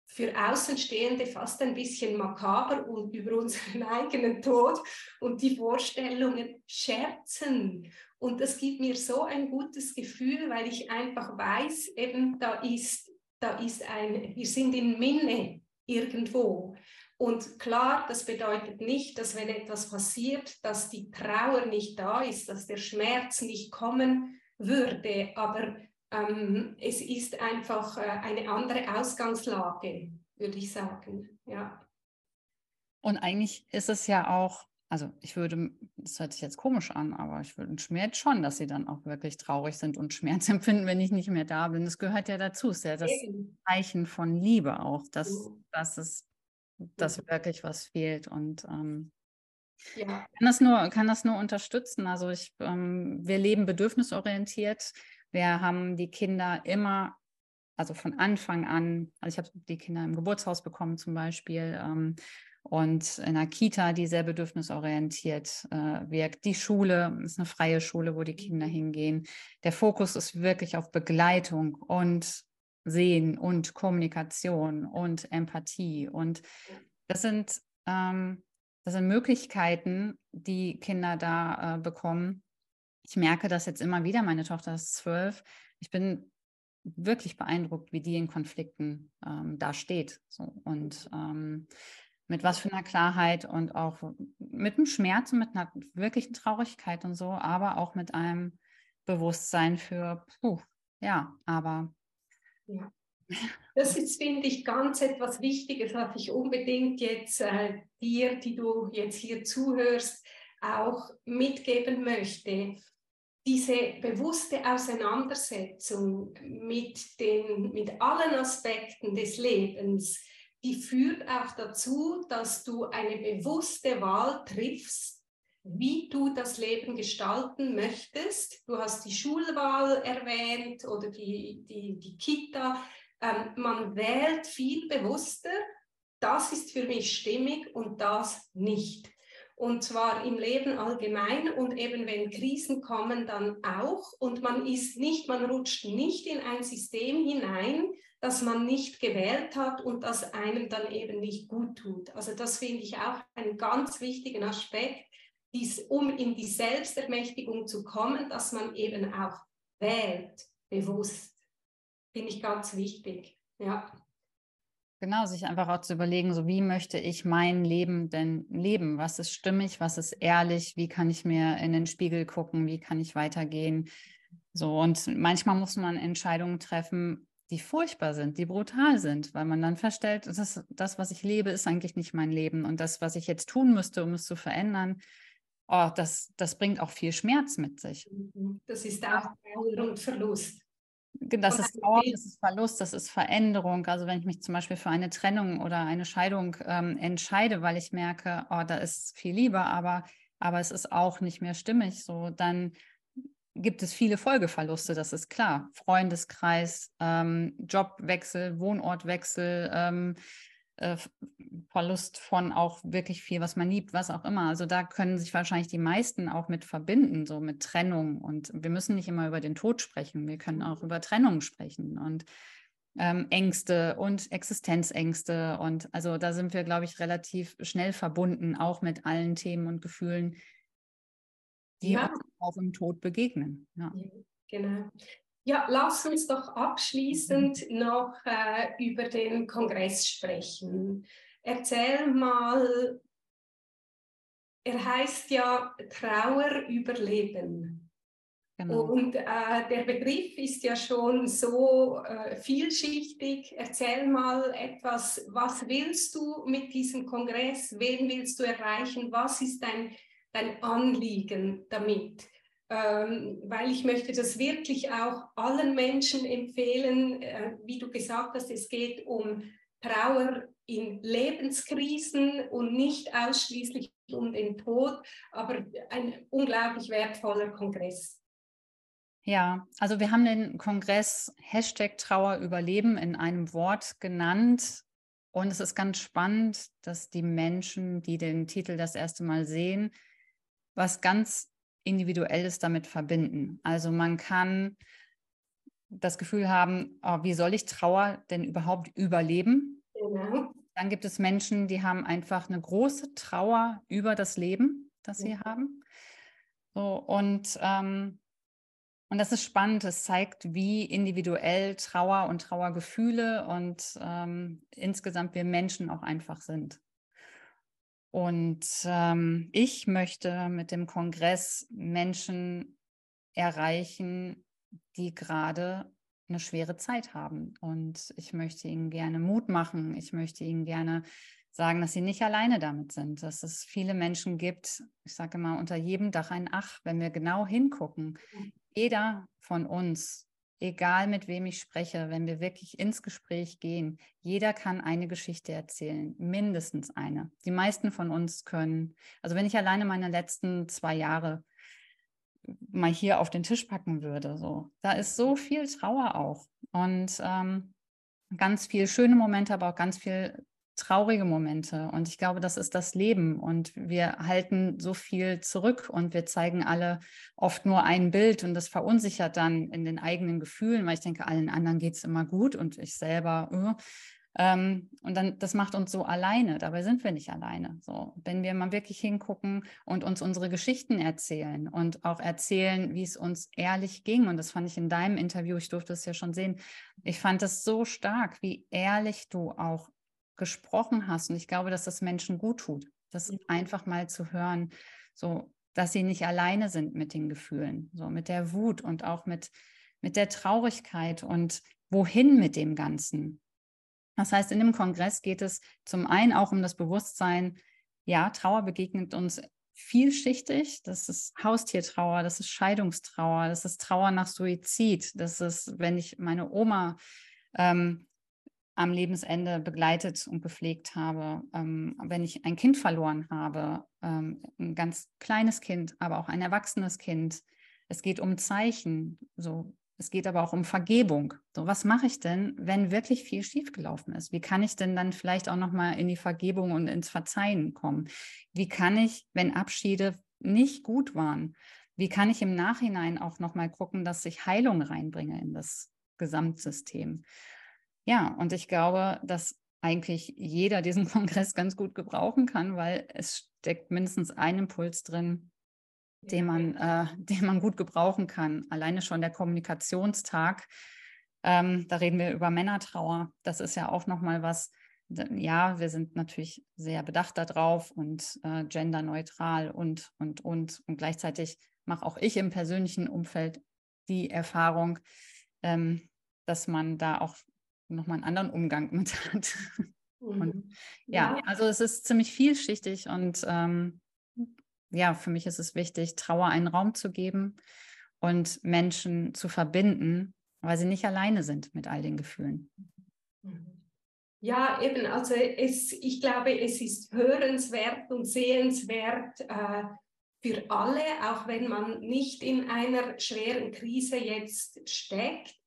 für Außenstehende fast ein bisschen makaber und über unseren eigenen Tod und die Vorstellungen scherzen und das gibt mir so ein gutes Gefühl, weil ich einfach weiß, eben da ist, da ist ein, wir sind in Minne irgendwo. Und klar, das bedeutet nicht, dass wenn etwas passiert, dass die Trauer nicht da ist, dass der Schmerz nicht kommen würde, aber ähm, es ist einfach äh, eine andere Ausgangslage, würde ich sagen. Ja. Und eigentlich ist es ja auch also ich würde, das hört sich jetzt komisch an, aber ich würde schmerz schon, dass sie dann auch wirklich traurig sind und Schmerz empfinden, wenn ich nicht mehr da bin. Das gehört ja dazu. Es ist ja das Zeichen von Liebe auch, dass, dass es dass wirklich was fehlt. Und ähm, ja. kann, das nur, kann das nur unterstützen. Also ich, ähm, wir leben bedürfnisorientiert. Wir haben die Kinder immer, also von Anfang an, also ich habe die Kinder im Geburtshaus bekommen zum Beispiel. Ähm, und in einer Kita, die sehr bedürfnisorientiert äh, wirkt. Die Schule ist eine freie Schule, wo die Kinder hingehen. Der Fokus ist wirklich auf Begleitung und Sehen und Kommunikation und Empathie. Und das sind, ähm, das sind Möglichkeiten, die Kinder da äh, bekommen. Ich merke das jetzt immer wieder. Meine Tochter ist zwölf. Ich bin wirklich beeindruckt, wie die in Konflikten ähm, da steht. So. Und ähm, mit was für einer Klarheit und auch mit einem Schmerz und mit einer wirklichen Traurigkeit und so, aber auch mit einem Bewusstsein für, puh, ja, aber. Ja. Das ist, finde ich, ganz etwas Wichtiges, was ich unbedingt jetzt äh, dir, die du jetzt hier zuhörst, auch mitgeben möchte. Diese bewusste Auseinandersetzung mit, den, mit allen Aspekten des Lebens, die führt auch dazu, dass du eine bewusste Wahl triffst, wie du das Leben gestalten möchtest. Du hast die Schulwahl erwähnt oder die, die, die Kita. Ähm, man wählt viel bewusster, das ist für mich stimmig und das nicht. und zwar im Leben allgemein und eben wenn Krisen kommen, dann auch. Und man ist nicht, man rutscht nicht in ein System hinein, das man nicht gewählt hat und das einem dann eben nicht gut tut. Also das finde ich auch einen ganz wichtigen Aspekt, dies, um in die Selbstermächtigung zu kommen, dass man eben auch wählt, bewusst. Finde ich ganz wichtig. Ja. Genau, sich einfach auch zu überlegen, so wie möchte ich mein Leben denn leben? Was ist stimmig? Was ist ehrlich? Wie kann ich mir in den Spiegel gucken? Wie kann ich weitergehen? So, und manchmal muss man Entscheidungen treffen, die furchtbar sind, die brutal sind, weil man dann feststellt, das, das, was ich lebe, ist eigentlich nicht mein Leben. Und das, was ich jetzt tun müsste, um es zu verändern, oh, das, das bringt auch viel Schmerz mit sich. Das ist auch Trauer und Verlust. Das ist Trauer, das ist Verlust, das ist Veränderung. Also wenn ich mich zum Beispiel für eine Trennung oder eine Scheidung ähm, entscheide, weil ich merke, oh, da ist viel Liebe, aber, aber es ist auch nicht mehr stimmig, so dann gibt es viele Folgeverluste, das ist klar. Freundeskreis, ähm, Jobwechsel, Wohnortwechsel, ähm, äh, Verlust von auch wirklich viel, was man liebt, was auch immer. Also da können sich wahrscheinlich die meisten auch mit verbinden, so mit Trennung. Und wir müssen nicht immer über den Tod sprechen, wir können auch über Trennung sprechen und ähm, Ängste und Existenzängste. Und also da sind wir, glaube ich, relativ schnell verbunden, auch mit allen Themen und Gefühlen, die ja. Auch im Tod begegnen. Ja. Genau. Ja, lass uns doch abschließend mhm. noch äh, über den Kongress sprechen. Erzähl mal, er heißt ja Trauer überleben. Genau. Und äh, der Begriff ist ja schon so äh, vielschichtig. Erzähl mal etwas, was willst du mit diesem Kongress? Wen willst du erreichen? Was ist dein, dein Anliegen damit? Ähm, weil ich möchte das wirklich auch allen Menschen empfehlen. Äh, wie du gesagt hast, es geht um Trauer in Lebenskrisen und nicht ausschließlich um den Tod, aber ein unglaublich wertvoller Kongress. Ja, also wir haben den Kongress Hashtag Trauer überleben in einem Wort genannt. Und es ist ganz spannend, dass die Menschen, die den Titel das erste Mal sehen, was ganz Individuelles damit verbinden. Also man kann das Gefühl haben, oh, wie soll ich Trauer denn überhaupt überleben? Genau. Dann gibt es Menschen, die haben einfach eine große Trauer über das Leben, das sie ja. haben. So, und, ähm, und das ist spannend. Es zeigt, wie individuell Trauer und Trauergefühle und ähm, insgesamt wir Menschen auch einfach sind. Und ähm, ich möchte mit dem Kongress Menschen erreichen, die gerade eine schwere Zeit haben. Und ich möchte ihnen gerne Mut machen. Ich möchte ihnen gerne sagen, dass sie nicht alleine damit sind, dass es viele Menschen gibt, ich sage mal, unter jedem Dach ein Ach, wenn wir genau hingucken. Jeder von uns egal mit wem ich spreche, wenn wir wirklich ins Gespräch gehen, jeder kann eine Geschichte erzählen, mindestens eine. Die meisten von uns können, also wenn ich alleine meine letzten zwei Jahre mal hier auf den Tisch packen würde, so, da ist so viel Trauer auch und ähm, ganz viel schöne Momente, aber auch ganz viel traurige Momente. Und ich glaube, das ist das Leben. Und wir halten so viel zurück und wir zeigen alle oft nur ein Bild und das verunsichert dann in den eigenen Gefühlen, weil ich denke, allen anderen geht es immer gut und ich selber. Uh. Ähm, und dann, das macht uns so alleine. Dabei sind wir nicht alleine. So, wenn wir mal wirklich hingucken und uns unsere Geschichten erzählen und auch erzählen, wie es uns ehrlich ging. Und das fand ich in deinem Interview, ich durfte es ja schon sehen. Ich fand es so stark, wie ehrlich du auch gesprochen hast. Und ich glaube, dass das Menschen gut tut, das einfach mal zu hören, so dass sie nicht alleine sind mit den Gefühlen, so mit der Wut und auch mit, mit der Traurigkeit und wohin mit dem Ganzen. Das heißt, in dem Kongress geht es zum einen auch um das Bewusstsein, ja, Trauer begegnet uns vielschichtig. Das ist Haustiertrauer, das ist Scheidungstrauer, das ist Trauer nach Suizid, das ist, wenn ich meine Oma ähm, am Lebensende begleitet und gepflegt habe, ähm, wenn ich ein Kind verloren habe, ähm, ein ganz kleines Kind, aber auch ein erwachsenes Kind. Es geht um Zeichen. So, es geht aber auch um Vergebung. So, was mache ich denn, wenn wirklich viel schiefgelaufen ist? Wie kann ich denn dann vielleicht auch nochmal in die Vergebung und ins Verzeihen kommen? Wie kann ich, wenn Abschiede nicht gut waren, wie kann ich im Nachhinein auch nochmal gucken, dass ich Heilung reinbringe in das Gesamtsystem? Ja, und ich glaube, dass eigentlich jeder diesen Kongress ganz gut gebrauchen kann, weil es steckt mindestens ein Impuls drin, den man, äh, den man gut gebrauchen kann. Alleine schon der Kommunikationstag. Ähm, da reden wir über Männertrauer. Das ist ja auch nochmal was. Ja, wir sind natürlich sehr bedacht darauf und äh, genderneutral und, und, und. Und gleichzeitig mache auch ich im persönlichen Umfeld die Erfahrung, ähm, dass man da auch nochmal einen anderen Umgang mit hat. Mhm. Und ja, ja, also es ist ziemlich vielschichtig und ähm, ja, für mich ist es wichtig, Trauer einen Raum zu geben und Menschen zu verbinden, weil sie nicht alleine sind mit all den Gefühlen. Ja, eben, also es, ich glaube, es ist hörenswert und sehenswert äh, für alle, auch wenn man nicht in einer schweren Krise jetzt steckt,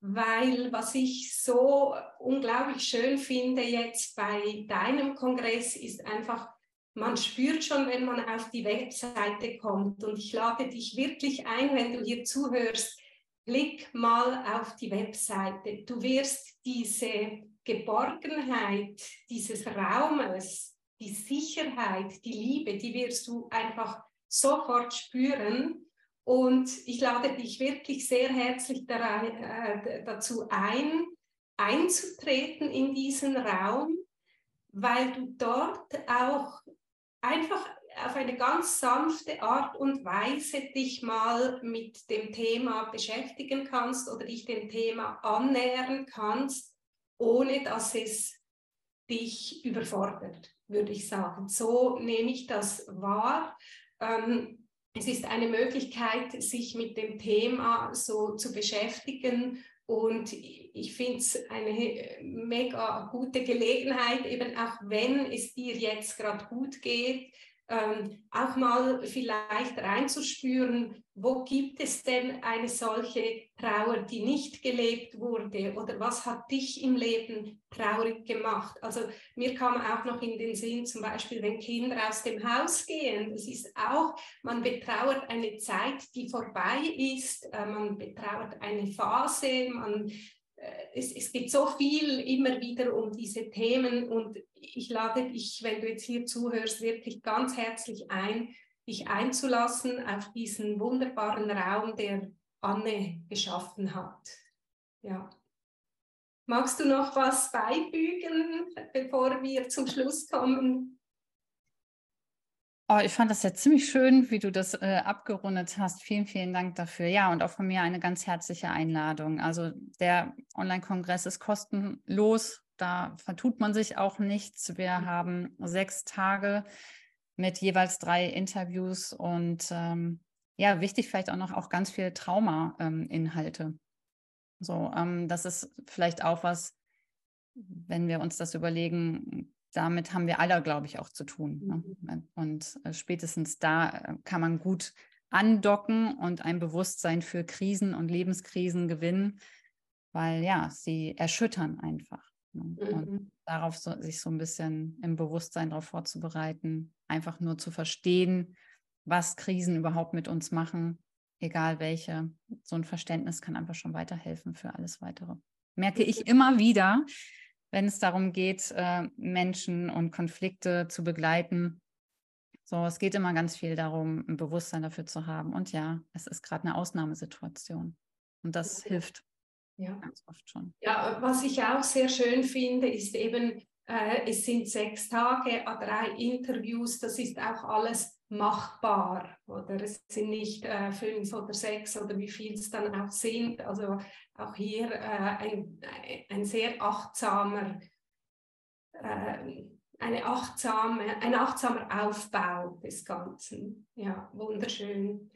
weil was ich so unglaublich schön finde jetzt bei deinem Kongress ist einfach, man spürt schon, wenn man auf die Webseite kommt. Und ich lade dich wirklich ein, wenn du hier zuhörst, klick mal auf die Webseite. Du wirst diese Geborgenheit dieses Raumes, die Sicherheit, die Liebe, die wirst du einfach sofort spüren. Und ich lade dich wirklich sehr herzlich äh, dazu ein, einzutreten in diesen Raum, weil du dort auch einfach auf eine ganz sanfte Art und Weise dich mal mit dem Thema beschäftigen kannst oder dich dem Thema annähern kannst, ohne dass es dich überfordert, würde ich sagen. So nehme ich das wahr. Ähm, es ist eine Möglichkeit, sich mit dem Thema so zu beschäftigen. Und ich finde es eine mega gute Gelegenheit, eben auch wenn es dir jetzt gerade gut geht, ähm, auch mal vielleicht reinzuspüren, wo gibt es denn eine solche Trauer, die nicht gelebt wurde? Oder was hat dich im Leben traurig gemacht? Also mir kam auch noch in den Sinn, zum Beispiel, wenn Kinder aus dem Haus gehen, das ist auch, man betrauert eine Zeit, die vorbei ist, äh, man betrauert eine Phase, man es, es geht so viel immer wieder um diese Themen und ich lade dich, wenn du jetzt hier zuhörst, wirklich ganz herzlich ein, dich einzulassen auf diesen wunderbaren Raum, der Anne geschaffen hat. Ja. Magst du noch was beifügen, bevor wir zum Schluss kommen? Oh, ich fand das ja ziemlich schön, wie du das äh, abgerundet hast. Vielen, vielen Dank dafür. Ja, und auch von mir eine ganz herzliche Einladung. Also der Online-Kongress ist kostenlos. Da vertut man sich auch nichts. Wir haben sechs Tage mit jeweils drei Interviews und ähm, ja, wichtig vielleicht auch noch auch ganz viele Trauma-Inhalte. Ähm, so, ähm, das ist vielleicht auch was, wenn wir uns das überlegen, damit haben wir alle, glaube ich, auch zu tun. Ne? Mhm. Und äh, spätestens da äh, kann man gut andocken und ein Bewusstsein für Krisen und Lebenskrisen gewinnen, weil ja, sie erschüttern einfach. Ne? Mhm. Und darauf so, sich so ein bisschen im Bewusstsein darauf vorzubereiten, einfach nur zu verstehen, was Krisen überhaupt mit uns machen, egal welche. So ein Verständnis kann einfach schon weiterhelfen für alles weitere. Merke ich immer wieder, wenn es darum geht, äh, Menschen und Konflikte zu begleiten. So, es geht immer ganz viel darum, ein Bewusstsein dafür zu haben. Und ja, es ist gerade eine Ausnahmesituation. Und das ja. hilft ja. ganz oft schon. Ja, was ich auch sehr schön finde, ist eben, äh, es sind sechs Tage, drei Interviews, das ist auch alles machbar oder es sind nicht äh, fünf oder sechs oder wie viel es dann auch sind. Also auch hier äh, ein, ein sehr achtsamer, äh, eine achtsame, ein achtsamer Aufbau des Ganzen. Ja, wunderschön.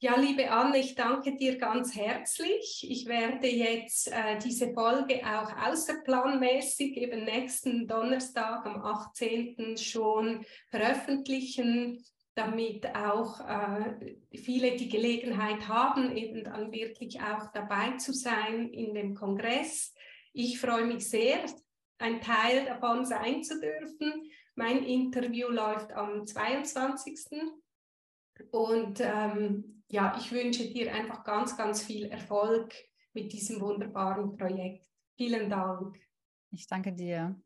Ja, liebe Anne, ich danke dir ganz herzlich. Ich werde jetzt äh, diese Folge auch außerplanmäßig eben nächsten Donnerstag am 18. schon veröffentlichen damit auch äh, viele die Gelegenheit haben, eben dann wirklich auch dabei zu sein in dem Kongress. Ich freue mich sehr, ein Teil davon sein zu dürfen. Mein Interview läuft am 22. Und ähm, ja, ich wünsche dir einfach ganz, ganz viel Erfolg mit diesem wunderbaren Projekt. Vielen Dank. Ich danke dir.